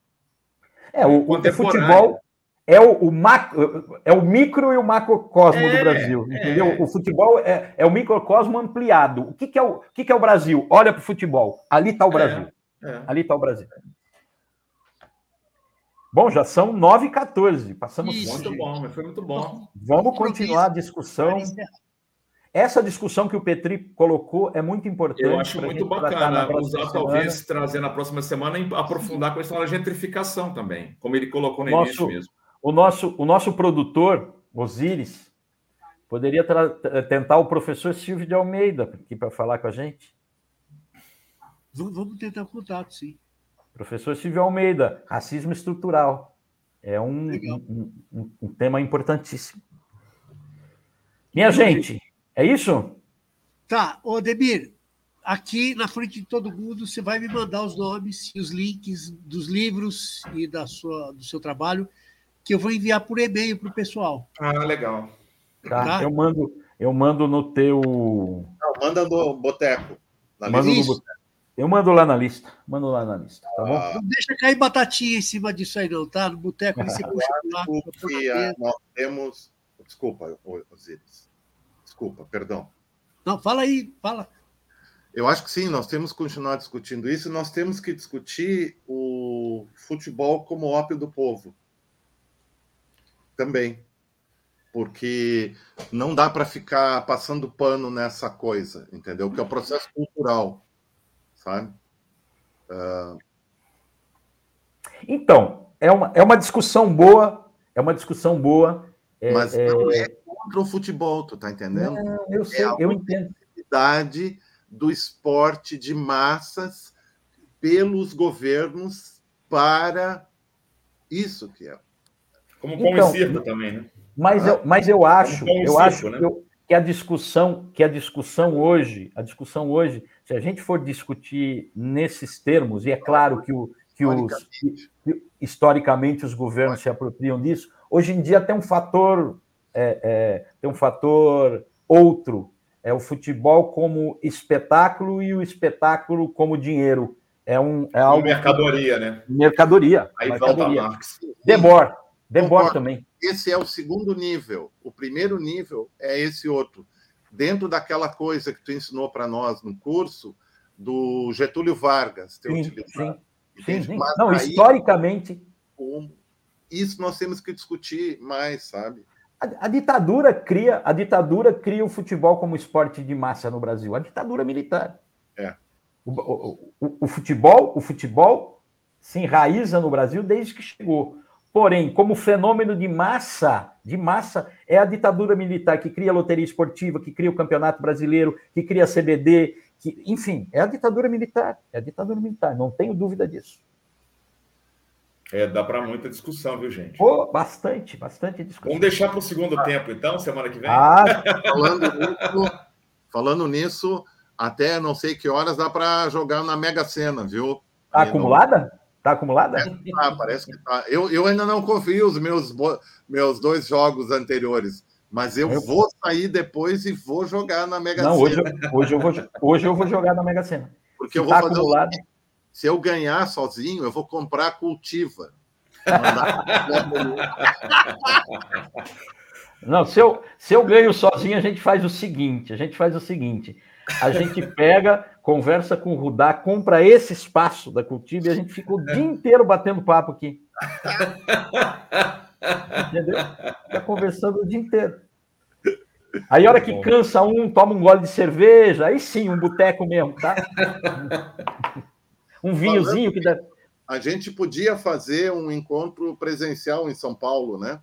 É, o, o futebol é o, o, macro, é o micro e o macrocosmo é, do Brasil, entendeu? É. O futebol é, é o microcosmo ampliado. O que, que, é, o, o que, que é o Brasil? Olha para o futebol. Ali está o é, Brasil. É. Ali está o Brasil. Bom, já são 9 e 14 Passamos.
Isso, muito bom, mas foi muito bom.
Vamos continuar a discussão. Essa discussão que o Petri colocou é muito importante.
Eu acho muito bacana usar, talvez, trazer na próxima semana e aprofundar a questão da gentrificação também, como ele colocou no Nosso, início mesmo.
O nosso, o nosso produtor, Osíris, poderia tentar o professor Silvio de Almeida aqui para falar com a gente.
Vamos tentar contato, sim.
Professor Silvio Almeida, racismo estrutural. É um, um, um, um tema importantíssimo. Minha gente, é isso?
Tá, ô Demir, aqui na frente de todo mundo você vai me mandar os nomes e os links dos livros e da sua, do seu trabalho, que eu vou enviar por e-mail para o pessoal.
Ah, legal.
Tá, tá, Eu, mando, eu mando no teu.
Não, manda no Boteco.
Mando no Boteco. Eu mando lá na lista. Mando lá na lista, tá bom?
Não deixa cair batatinha em cima disso aí, não, tá? No boteco
você puxa lá. Que, ah, nós temos. Desculpa, Osiris. Desculpa, perdão.
Não, fala aí, fala.
Eu acho que sim, nós temos que continuar discutindo isso, nós temos que discutir o futebol como ópio do povo. Também. Porque não dá para ficar passando pano nessa coisa, entendeu? Que é o um processo cultural, sabe? Uh...
Então, é uma, é uma discussão boa, é uma discussão boa.
É, Mas não é, é contra o futebol, tu tá entendendo? Não,
eu sei, é eu entendo.
do esporte de massas pelos governos para isso que é.
Como pão então, e circo também, né?
Mas eu, mas eu acho, eu circo, acho né? eu, que a discussão, que a discussão hoje, a discussão hoje, se a gente for discutir nesses termos, e é claro que, o, que os que, historicamente os governos se apropriam disso, hoje em dia tem um fator é, é, tem um fator outro, é o futebol como espetáculo e o espetáculo como dinheiro. É um é algo
mercadoria, né?
Mercadoria.
Aí
mercadoria.
volta Marx.
Debor, Debor também.
Esse é o segundo nível. O primeiro nível é esse outro. Dentro daquela coisa que tu ensinou para nós no curso do Getúlio Vargas,
sim, sim, sim, sim. Não, aí, historicamente.
Isso nós temos que discutir mais, sabe?
A, a, ditadura cria a ditadura cria o futebol como esporte de massa no Brasil. A ditadura militar.
É.
O, o, o, futebol, o futebol se enraiza no Brasil desde que chegou. Porém, como fenômeno de massa, de massa, é a ditadura militar que cria a loteria esportiva, que cria o Campeonato Brasileiro, que cria a CBD, que, enfim, é a ditadura militar, é a ditadura militar, não tenho dúvida disso.
É, dá para muita discussão, viu, gente?
Oh, bastante, bastante discussão.
Vamos deixar para o segundo ah. tempo, então, semana que vem?
Ah, falando nisso, falando nisso, até não sei que horas dá para jogar na Mega Sena, viu?
Tá acumulada? Tá acumulada? É,
tá, parece que tá. Eu, eu ainda não confio os meus, meus dois jogos anteriores. Mas eu, eu vou sair depois e vou jogar na Mega
não, Sena. Hoje, hoje, eu vou, hoje eu vou jogar na Mega Sena.
Porque Se eu vou tá fazer acumulado... Se eu ganhar sozinho, eu vou comprar cultiva.
Não, se eu, se eu ganho sozinho, a gente faz o seguinte: a gente faz o seguinte. A gente pega, conversa com o Rudá, compra esse espaço da Cultiva e a gente fica o dia inteiro batendo papo aqui. Entendeu? Fica conversando o dia inteiro. Aí, a hora que cansa um, toma um gole de cerveja, aí sim, um boteco mesmo, tá? Um vinhozinho que dá.
A gente podia fazer um encontro presencial em São Paulo, né?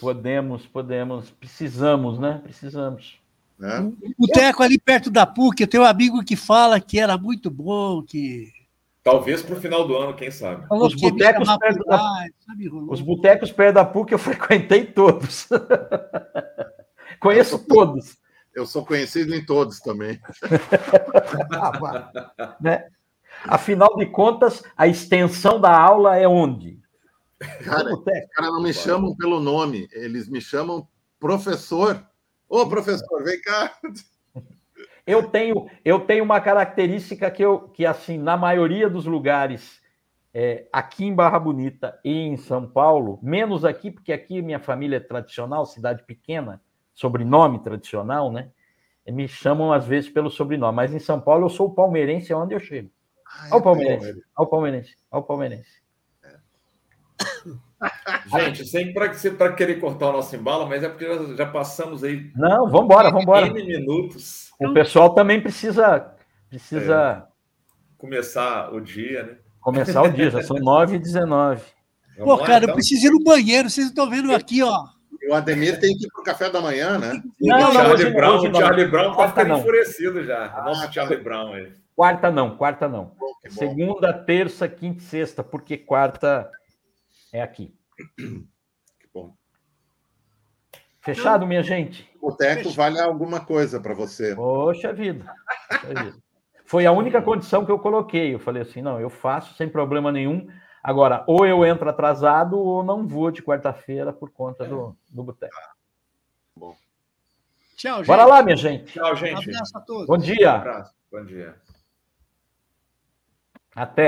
Podemos, podemos. Precisamos, né? Precisamos.
Né? Um boteco ali perto da PUC, eu tenho um amigo que fala que era muito bom, que.
Talvez para o final do ano, quem sabe.
Os botecos, perto da... sabe, Os botecos perto da PUC eu frequentei todos. Conheço eu sou... todos.
Eu sou conhecido em todos também.
ah, né? Afinal de contas, a extensão da aula é onde?
Cara, os caras não me chamam pelo nome, eles me chamam professor. Ô, professor, vem cá.
Eu tenho, eu tenho uma característica que, eu, que, assim, na maioria dos lugares, é, aqui em Barra Bonita e em São Paulo, menos aqui, porque aqui minha família é tradicional, cidade pequena, sobrenome tradicional, né? Me chamam às vezes pelo sobrenome, mas em São Paulo eu sou palmeirense onde eu chego. Olha o Palmeirense. Olha o Palmeirense. Olha o Palmeirense.
Gente, sem para querer cortar o nosso embalo, mas é porque já, já passamos aí.
Não, vamos embora, vamos embora.
minutos.
O pessoal também precisa precisa
é, começar o dia, né?
Começar o dia, já são 9 e 19
Pô, cara, então? eu preciso ir no banheiro, vocês estão vendo aqui, ó.
O Ademir tem que ir para o café da manhã, né?
Não, não, o Charlie Brown, o Charlie Brown está ficando enfurecido já. Ah, Nosso Charlie Brown aí.
Quarta não, quarta não. Segunda, terça, quinta e sexta, porque quarta é aqui. Que bom. Fechado, minha gente?
O boteco vale alguma coisa para você.
Poxa vida. Poxa vida. Foi a única condição que eu coloquei. Eu falei assim: não, eu faço sem problema nenhum. Agora, ou eu entro atrasado ou não vou de quarta-feira por conta do, do boteco.
Bom.
Tchau, gente.
Bora lá, minha gente.
Tchau, gente. Um
abraço a todos.
Bom dia.
Um abraço. Bom dia.
Até.